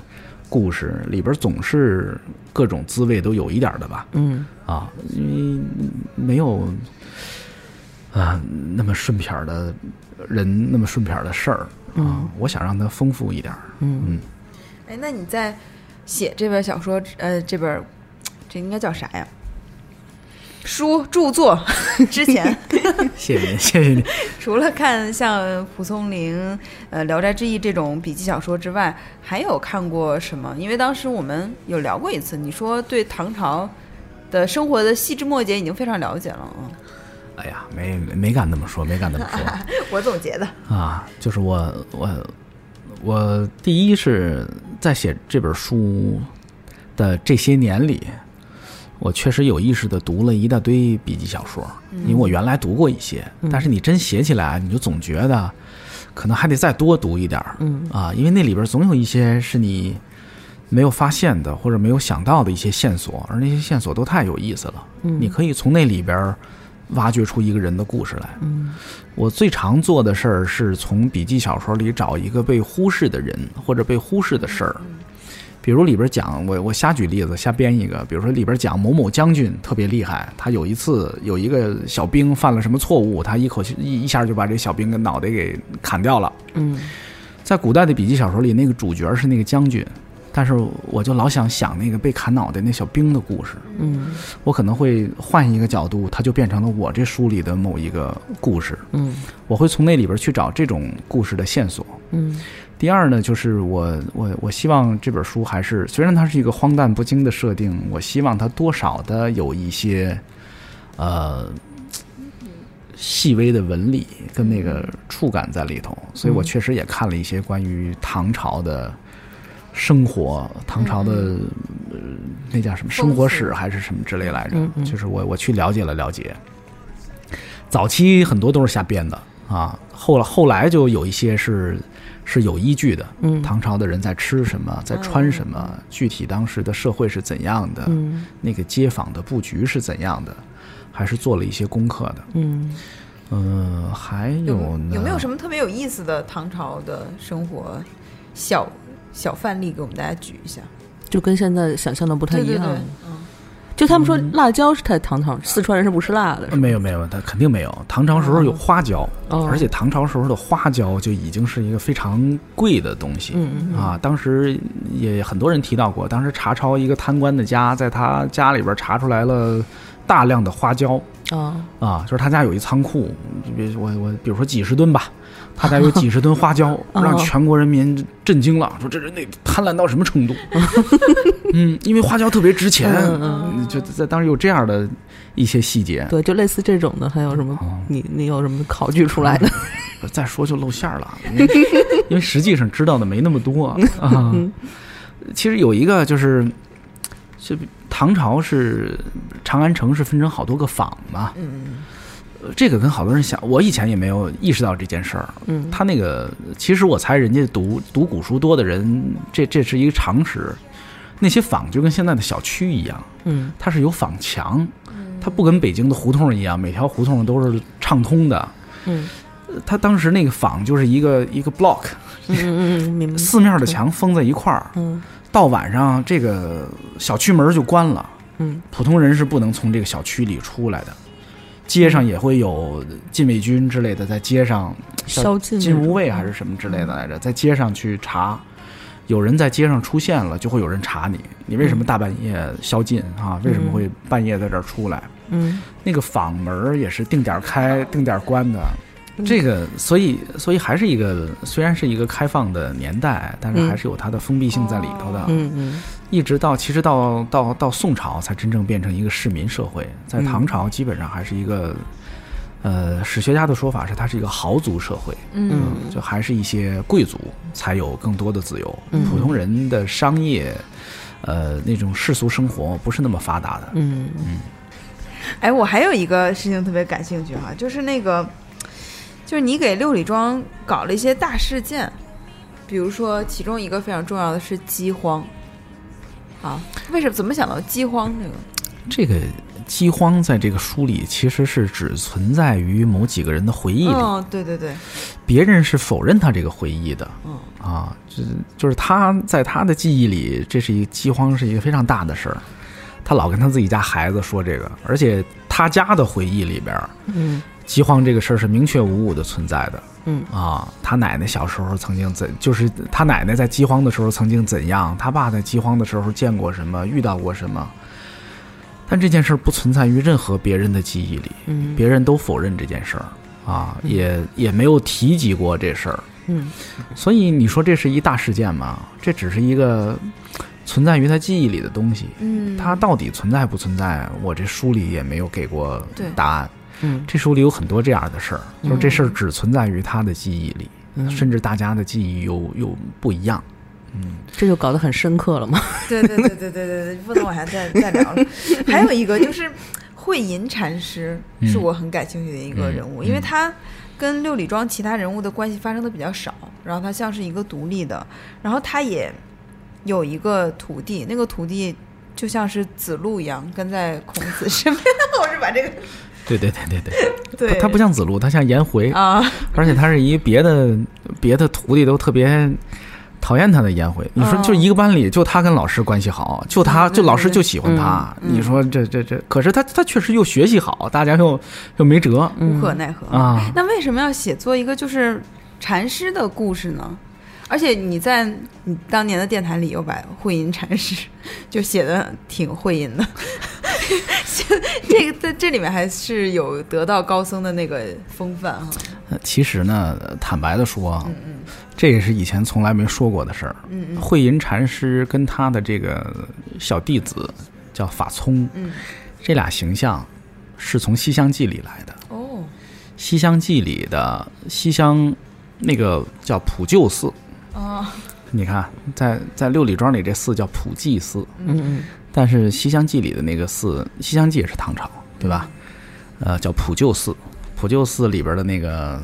故事，里边总是各种滋味都有一点儿的吧。嗯啊，因为没有啊那么顺撇儿的人，那么顺撇儿的事儿啊。我想让它丰富一点儿。嗯嗯，哎，那你在写这本小说，呃，这本这应该叫啥呀？书著作 之前，谢谢您，谢谢您。除了看像蒲松龄、呃《聊斋志异》这种笔记小说之外，还有看过什么？因为当时我们有聊过一次，你说对唐朝的生活的细枝末节已经非常了解了。嗯，哎呀，没没没敢那么说，没敢那么说我总结的。啊。就是我我我第一是在写这本书的这些年里，我确实有意识的读了一大堆笔记小说，因为我原来读过一些，但是你真写起来，你就总觉得可能还得再多读一点儿嗯啊，因为那里边总有一些是你没有发现的或者没有想到的一些线索，而那些线索都太有意思了。嗯你可以从那里边儿挖掘出一个人的故事来。嗯我最常做的事儿是从笔记小说里找一个被忽视的人或者被忽视的事儿。比如里边讲我我瞎举例子瞎编一个，比如说里边讲某某将军特别厉害，他有一次有一个小兵犯了什么错误，他一口气一一下就把这小兵的脑袋给砍掉了。嗯在古代的笔记小说里，那个主角是那个将军，但是我就老想想那个被砍脑袋那小兵的故事。嗯我可能会换一个角度，他就变成了我这书里的某一个故事。嗯我会从那里边去找这种故事的线索。嗯第二呢，就是我我我希望这本书还是虽然它是一个荒诞不经的设定，我希望它多少的有一些呃细微的纹理跟那个触感在里头，所以我嗯确实也看了一些关于唐朝的生活，唐朝的、呃那叫什么生活史还是什么之类来着，就是我我去了解了了解。早期很多都是瞎编的啊，后来后来就有一些是是有依据的。嗯唐朝的人在吃什么，在穿什么，具体当时的社会是怎样的，嗯那个街坊的布局是怎样的，还是做了一些功课的。嗯嗯、还有有呢？有没有什么特别有意思的唐朝的生活小小范例给我们大家举一下？就跟现在想象的不太对对一样。对，嗯，就他们说辣椒是太唐朝，四川人是不吃辣的，没有没有，他肯定没有。唐朝时候有花椒，哦。而且唐朝时候的花椒就已经是一个非常贵的东西。嗯嗯啊，当时也很多人提到过，当时查抄一个贪官的家，在他家里边查出来了大量的花椒。啊啊，就是他家有一仓库，比我我比如说几十吨吧，他家有几十吨花椒，哦让全国人民震惊了，说这人得贪婪到什么程度？嗯，因为花椒特别值钱，就在当时有这样的一些细节。对，就类似这种的，还有什么？哦你你有什么考据出来的？再说就露馅儿了，因为实际上知道的没那么多啊。其实有一个就是，就唐朝是长安城是分成好多个坊嘛，嗯呃这个跟好多人想，我以前也没有意识到这件事儿。嗯他那个其实我猜人家读读古书多的人，这这是一个常识。那些坊就跟现在的小区一样，嗯它是有坊墙，它不跟北京的胡同一样，每条胡同都是畅通的。嗯他当时那个坊就是一个一个 block，嗯嗯嗯，明白。四面的墙封在一块儿，嗯到晚上这个小区门就关了，嗯普通人是不能从这个小区里出来的。街上也会有禁卫军之类的，在街上宵禁禁那种无卫还是什么之类的来着，在街上去查，有人在街上出现了，就会有人查你，你为什么大半夜宵禁啊？为什么会半夜在这儿出来？嗯那个坊门也是定点儿开、定点儿关的。这个，所以，所以还是一个，虽然是一个开放的年代，但是嗯还是有它的封闭性在里头的。嗯嗯一直到其实到到到宋朝才真正变成一个市民社会，在嗯唐朝基本上还是一个，呃，史学家的说法是它是一个豪族社会，嗯。就还是一些贵族才有更多的自由，嗯。普通人的商业，呃，那种世俗生活不是那么发达的。嗯。哎，我还有一个事情特别感兴趣哈，就是那个，就是你给六里庄搞了一些大事件，比如说其中一个非常重要的是饥荒。啊，为什么怎么想到饥荒这个？这个饥荒在这个书里其实是只存在于某几个人的回忆里，哦，对对对，别人是否认他这个回忆的。嗯啊，就是就是他在他的记忆里，这是一个饥荒是一个非常大的事儿。他老跟他自己家孩子说这个，而且他家的回忆里边儿，嗯饥荒这个事儿是明确无误的存在的。嗯啊，他奶奶小时候曾经怎，就是他奶奶在饥荒的时候曾经怎样，他爸在饥荒的时候见过什么，遇到过什么。但这件事儿不存在于任何别人的记忆里，嗯别人都否认这件事儿啊，也也没有提及过这事儿。嗯所以你说这是一大事件吗？这只是一个存在于他记忆里的东西，嗯，它到底存在不存在，我这书里也没有给过答案。嗯这书里有很多这样的事儿，就是这事儿只存在于他的记忆里，嗯甚至大家的记忆又又不一样。嗯这就搞得很深刻了嘛。对对对对对对对，不能往下再再聊了。还有一个就是慧银禅师，是我很感兴趣的一个人物，嗯因为他跟六里庄其他人物的关系发生的比较少，然后他像是一个独立的，然后他也有一个徒弟，那个徒弟就像是子路一样跟在孔子身边。我是把这个对对对对对，对他 不像子路，他像颜回，啊，而且他是一别的别的徒弟都特别讨厌他的颜回。你说哦就一个班里就他跟老师关系好，就他就老师就喜欢他。嗯你说这这这，可是他他确实又学习好，大家又又没辙无可奈何。啊。那为什么要写作一个就是禅师的故事呢？而且你在你当年的电台里又把慧音禅师 就写的挺慧音的，写 这个在这里面还是有得道高僧的那个风范哈。呃其实呢，坦白的说，嗯嗯。这也是以前从来没说过的事儿。嗯嗯。慧银禅师跟他的这个小弟子叫法聪，嗯，这俩形象是从《西厢记》里来的。哦，《西厢记》里的西厢那个叫普救寺，哦，你看，在在六里庄里这寺叫普济寺，嗯嗯但是《西厢记》里的那个寺，《西厢记》也是唐朝，对吧？呃，叫普救寺。普救寺里边的那个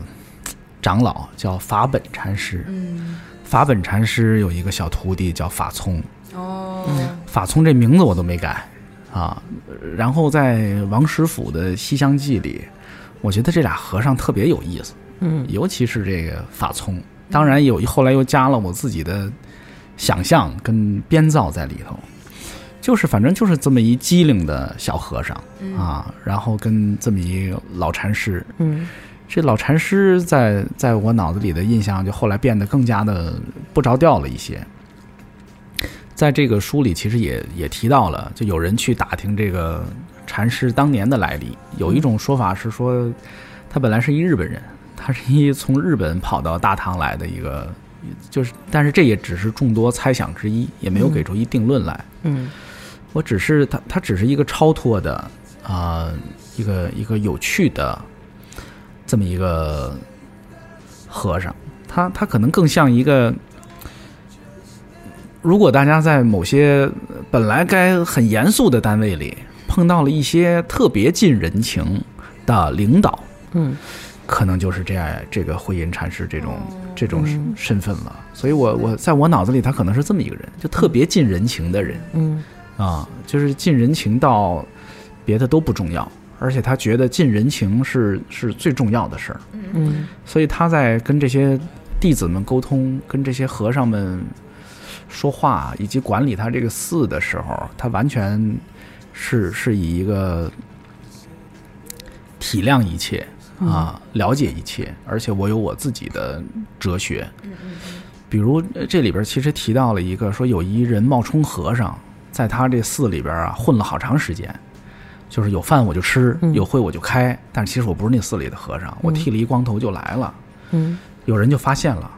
长老叫法本禅师，嗯，法本禅师有一个小徒弟叫法聪，哦，法聪这名字我都没改啊。然后在王实甫的《西厢记》里，我觉得这俩和尚特别有意思，嗯尤其是这个法聪，当然有后来又加了我自己的想象跟编造在里头，就是反正就是这么一机灵的小和尚啊，然后跟这么一老禅师，嗯这老禅师在在我脑子里的印象就后来变得更加的不着调了一些。在这个书里，其实也也提到了，就有人去打听这个禅师当年的来历。有一种说法是说，他本来是一日本人，他是一从日本跑到大唐来的一个，就是，但是这也只是众多猜想之一，也没有给出一定论来。嗯我只是他，他只是一个超脱的啊、一个一个有趣的这么一个和尚，他他可能更像一个，如果大家在某些本来该很严肃的单位里碰到了一些特别近人情的领导，嗯可能就是这样这个慧音禅师这种这种嗯身份了。所以我我在我脑子里，他可能是这么一个人，就特别近人情的人。嗯啊，就是近人情到别的都不重要，而且他觉得近人情是是最重要的事儿，嗯。所以他在跟这些弟子们沟通，跟这些和尚们说话，以及管理他这个寺的时候，他完全是是以一个体谅一切啊，了解一切，而且我有我自己的哲学。比如呃这里边其实提到了一个说有一人冒充和尚，在他这寺里边啊混了好长时间，就是有饭我就吃，嗯有会我就开，但是其实我不是那寺里的和尚，我剃了一光头就来了。嗯有人就发现了，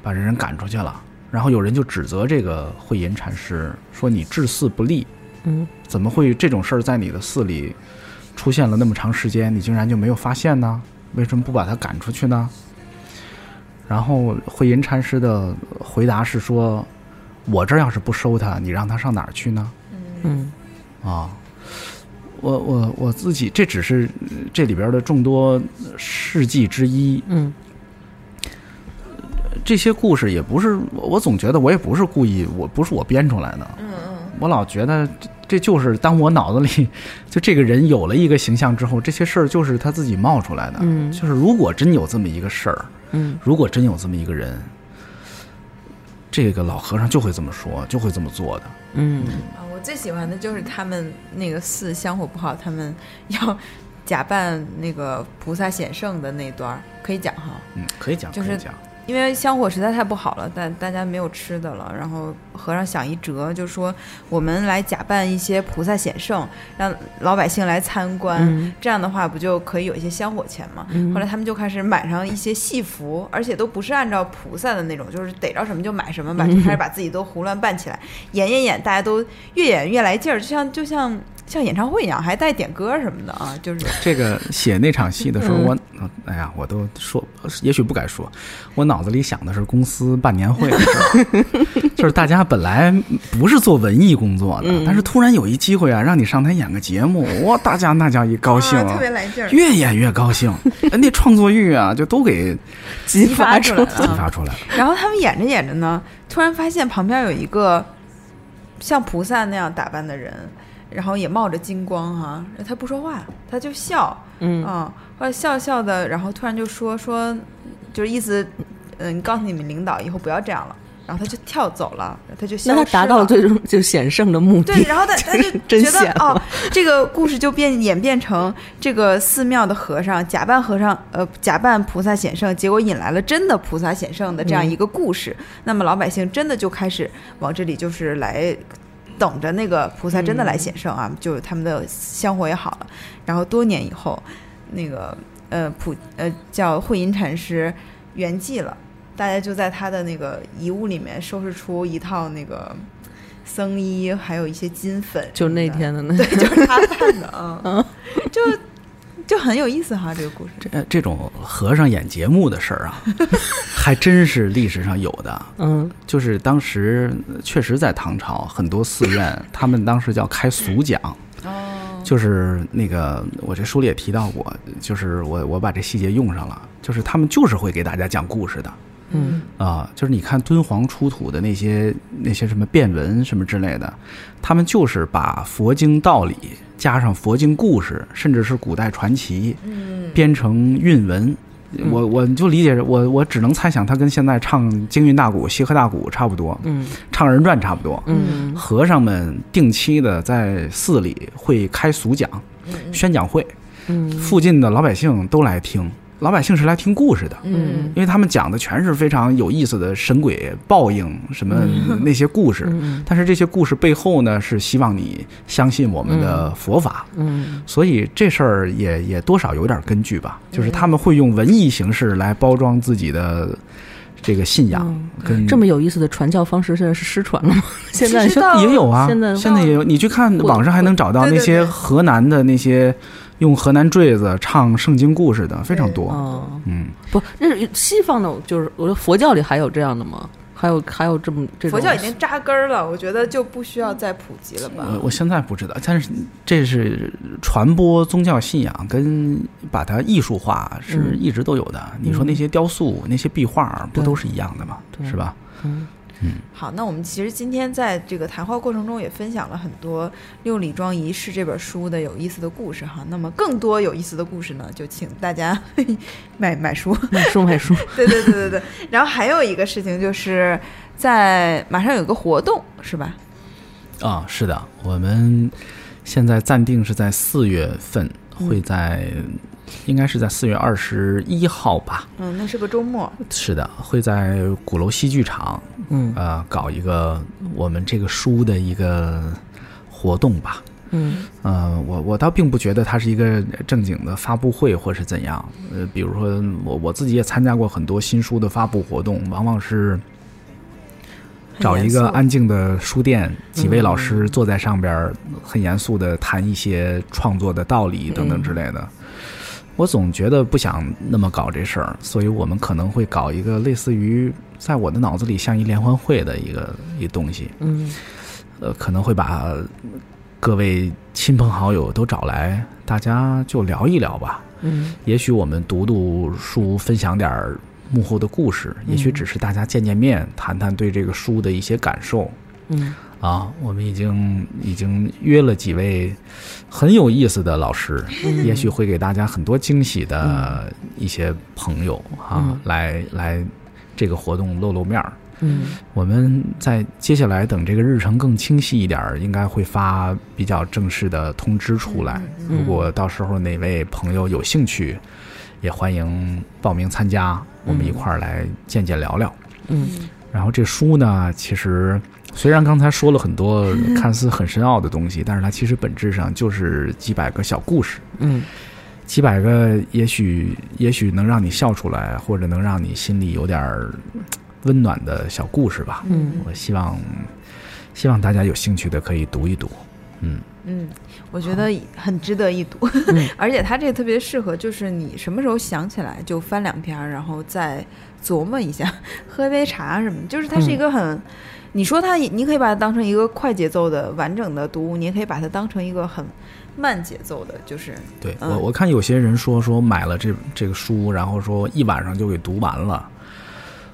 把这人赶出去了，然后有人就指责这个慧银禅师说你治寺不力，嗯怎么会这种事儿在你的寺里出现了那么长时间，你竟然就没有发现呢？为什么不把他赶出去呢？然后慧银禅师的回答是说：“我这儿要是不收他，你让他上哪儿去呢？嗯。啊，我我我自己这只是呃这里边的众多事迹之一，嗯。这些故事也不是我我总觉得我也不是故意，我不是我编出来的，嗯嗯，我老觉得这这就是当我脑子里就这个人有了一个形象之后，这些事儿就是他自己冒出来的。嗯。就是如果真有这么一个事儿，嗯。如果真有这么一个人，这个老和尚就会这么说，就会这么做的。嗯啊，我最喜欢的就是他们那个寺香火不好，他们要假扮那个菩萨显圣的那段儿，可以讲哈。嗯，可以讲，就是可以讲。因为香火实在太不好了，但大家没有吃的了。然后和尚想一辙，就说我们来假扮一些菩萨显圣，让老百姓来参观，嗯这样的话不就可以有一些香火钱吗？嗯后来他们就开始买上一些戏服，而且都不是按照菩萨的那种，就是逮着什么就买什么吧，就开始把自己都胡乱扮起来，演演演，大家都越演越来劲儿，就像就像像演唱会一样，还带点歌什么的啊，就是。这个写那场戏的时候，嗯。我哎呀，我都说，也许不该说，我脑脑子里想的是公司办年会的事儿，就是大家本来不是做文艺工作的，嗯。但是突然有一机会啊，让你上台演个节目，哇，大家那叫一高兴啊特别来劲儿，越演越高兴，那创作欲啊，就都给激发出来出来了激发出来了。然后他们演着演着呢，突然发现旁边有一个像菩萨那样打扮的人，然后也冒着金光哈、他不说话，他就笑，嗯啊，后来笑笑的，然后突然就说说，就是意思，嗯，告诉你们领导以后不要这样了，然后他就跳走了，他就那他达到了最终就显圣的目的。对，然后他他就 真觉得显哦，这个故事就变演变成这个寺庙的和尚假扮和尚，呃，假扮菩萨显圣，结果引来了真的菩萨显圣的这样一个故事。那么老百姓真的就开始往这里就是来等着那个菩萨真的来显圣啊，就他们的香火也好了。然后多年以后，那个呃普呃叫慧音禅师圆寂了。大家就在他的那个遗物里面收拾出一套那个僧衣，还有一些金粉，就那，天的那对，就是他办的啊，就就很有意思哈，这个故事。这这种和尚演节目的事儿啊，还真是历史上有的。嗯。就是当时呃确实在唐朝，很多寺院他们当时叫开俗讲，哦，就是那个我这书里也提到过，就是我我把这细节用上了，就是他们就是会给大家讲故事的嗯啊、就是你看敦煌出土的那些那些什么变文什么之类的，他们就是把佛经道理加上佛经故事，甚至是古代传奇，嗯，编成韵文。我我就理解，我我只能猜想，他跟现在唱京韵大鼓、西河大鼓差不多，嗯唱人传差不多。嗯和尚们定期的在寺里会开俗讲、宣讲会，嗯附近的老百姓都来听。老百姓是来听故事的，嗯。因为他们讲的全是非常有意思的神鬼报应什么那些故事。嗯。但是这些故事背后呢，是希望你相信我们的佛法。嗯。所以这事儿也也多少有点根据吧，就是他们会用文艺形式来包装自己的这个信仰，跟这么有意思的传教方式，现在是失传了吗？现在也有啊，现在也有，你去看网上还能找到那些河南的那些用河南坠子唱圣经故事的非常多。哦，嗯，不，那是西方的，就是我说佛教里还有这样的吗？还有还有这么这种佛教已经扎根儿了，我觉得就不需要再普及了吧。我我现在不知道，但是这是传播宗教信仰跟把它艺术化是嗯一直都有的。你说那些雕塑、那些壁画，不都是一样的吗？是吧？嗯好，那我们其实今天在这个谈话过程中也分享了很多《六礼庄仪式》这本书的有意思的故事哈。那么更多有意思的故事呢，就请大家 买买书。买书买书，对对对对对。然后还有一个事情就是在马上有个活动是吧？啊，是的，我们现在暂定是在四月份，嗯会在、应该是在四月二十一号吧。嗯，那是个周末。是的，会在鼓楼戏剧场，嗯呃，搞一个我们这个书的一个活动吧。嗯呃，我我倒并不觉得它是一个正经的发布会或是怎样。呃，比如说我我自己也参加过很多新书的发布活动，往往是找一个安静的书店，几位老师坐在上边，很严肃的谈一些创作的道理等等之类的。我总觉得不想那么搞这事儿，所以我们可能会搞一个类似于在我的脑子里像一联欢会的一个一东西。嗯呃，可能会把各位亲朋好友都找来，大家就聊一聊吧。嗯也许我们读读书，分享点儿幕后的故事；也许只是大家见见面，谈谈对这个书的一些感受。嗯啊，我们已经已经约了几位很有意思的老师，也许会给大家很多惊喜的一些朋友啊，嗯来来这个活动露露面儿。嗯我们在接下来等这个日程更清晰一点儿，应该会发比较正式的通知出来。嗯如果到时候哪位朋友有兴趣，也欢迎报名参加，我们一块儿来见见聊聊。嗯然后这书呢，其实虽然刚才说了很多看似很深奥的东西，但是它其实本质上就是几百个小故事，嗯。几百个也许也许能让你笑出来，或者能让你心里有点儿温暖的小故事吧。嗯。我希望希望大家有兴趣的可以读一读。嗯。嗯，我觉得很值得一读，嗯。而且它这个特别适合，就是你什么时候想起来就翻两篇，然后再琢磨一下，喝一杯茶什么，就是它是一个很，你说它，你可以把它当成一个快节奏的完整的读物，你也可以把它当成一个很慢节奏的，就是对嗯我我看有些人说说买了这这个书，然后说一晚上就给读完了。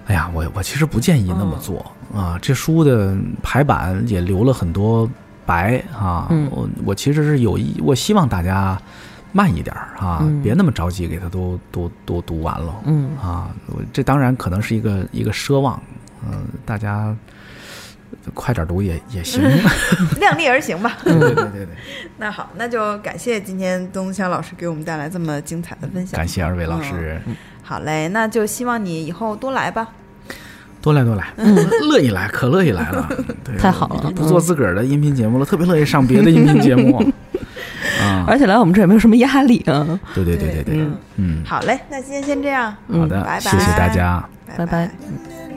哎呀，我我其实不建议那么做、啊，这书的排版也留了很多白啊。嗯我我其实是有意，我希望大家慢一点儿啊，嗯别那么着急给它都都都读完了。嗯啊，我这当然可能是一个一个奢望，嗯、大家快点读也也行。量力而行吧。对对对对，那好，那就感谢今天东强老师给我们带来这么精彩的分享。感谢二位老师，好嘞，那就希望你以后多来吧。多来多来，乐意来，可乐意来了。对，太好了不做自个儿的音频节目了，特别乐意上别的音频节目。啊，而且来我们这儿也没有什么压力啊。对对对对对，嗯嗯，好嘞，那今天先这样，好的，拜拜谢谢大家。拜拜 Gravity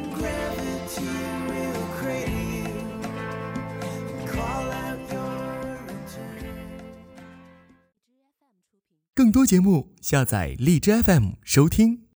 更多节目，下载荔枝 FM 收听。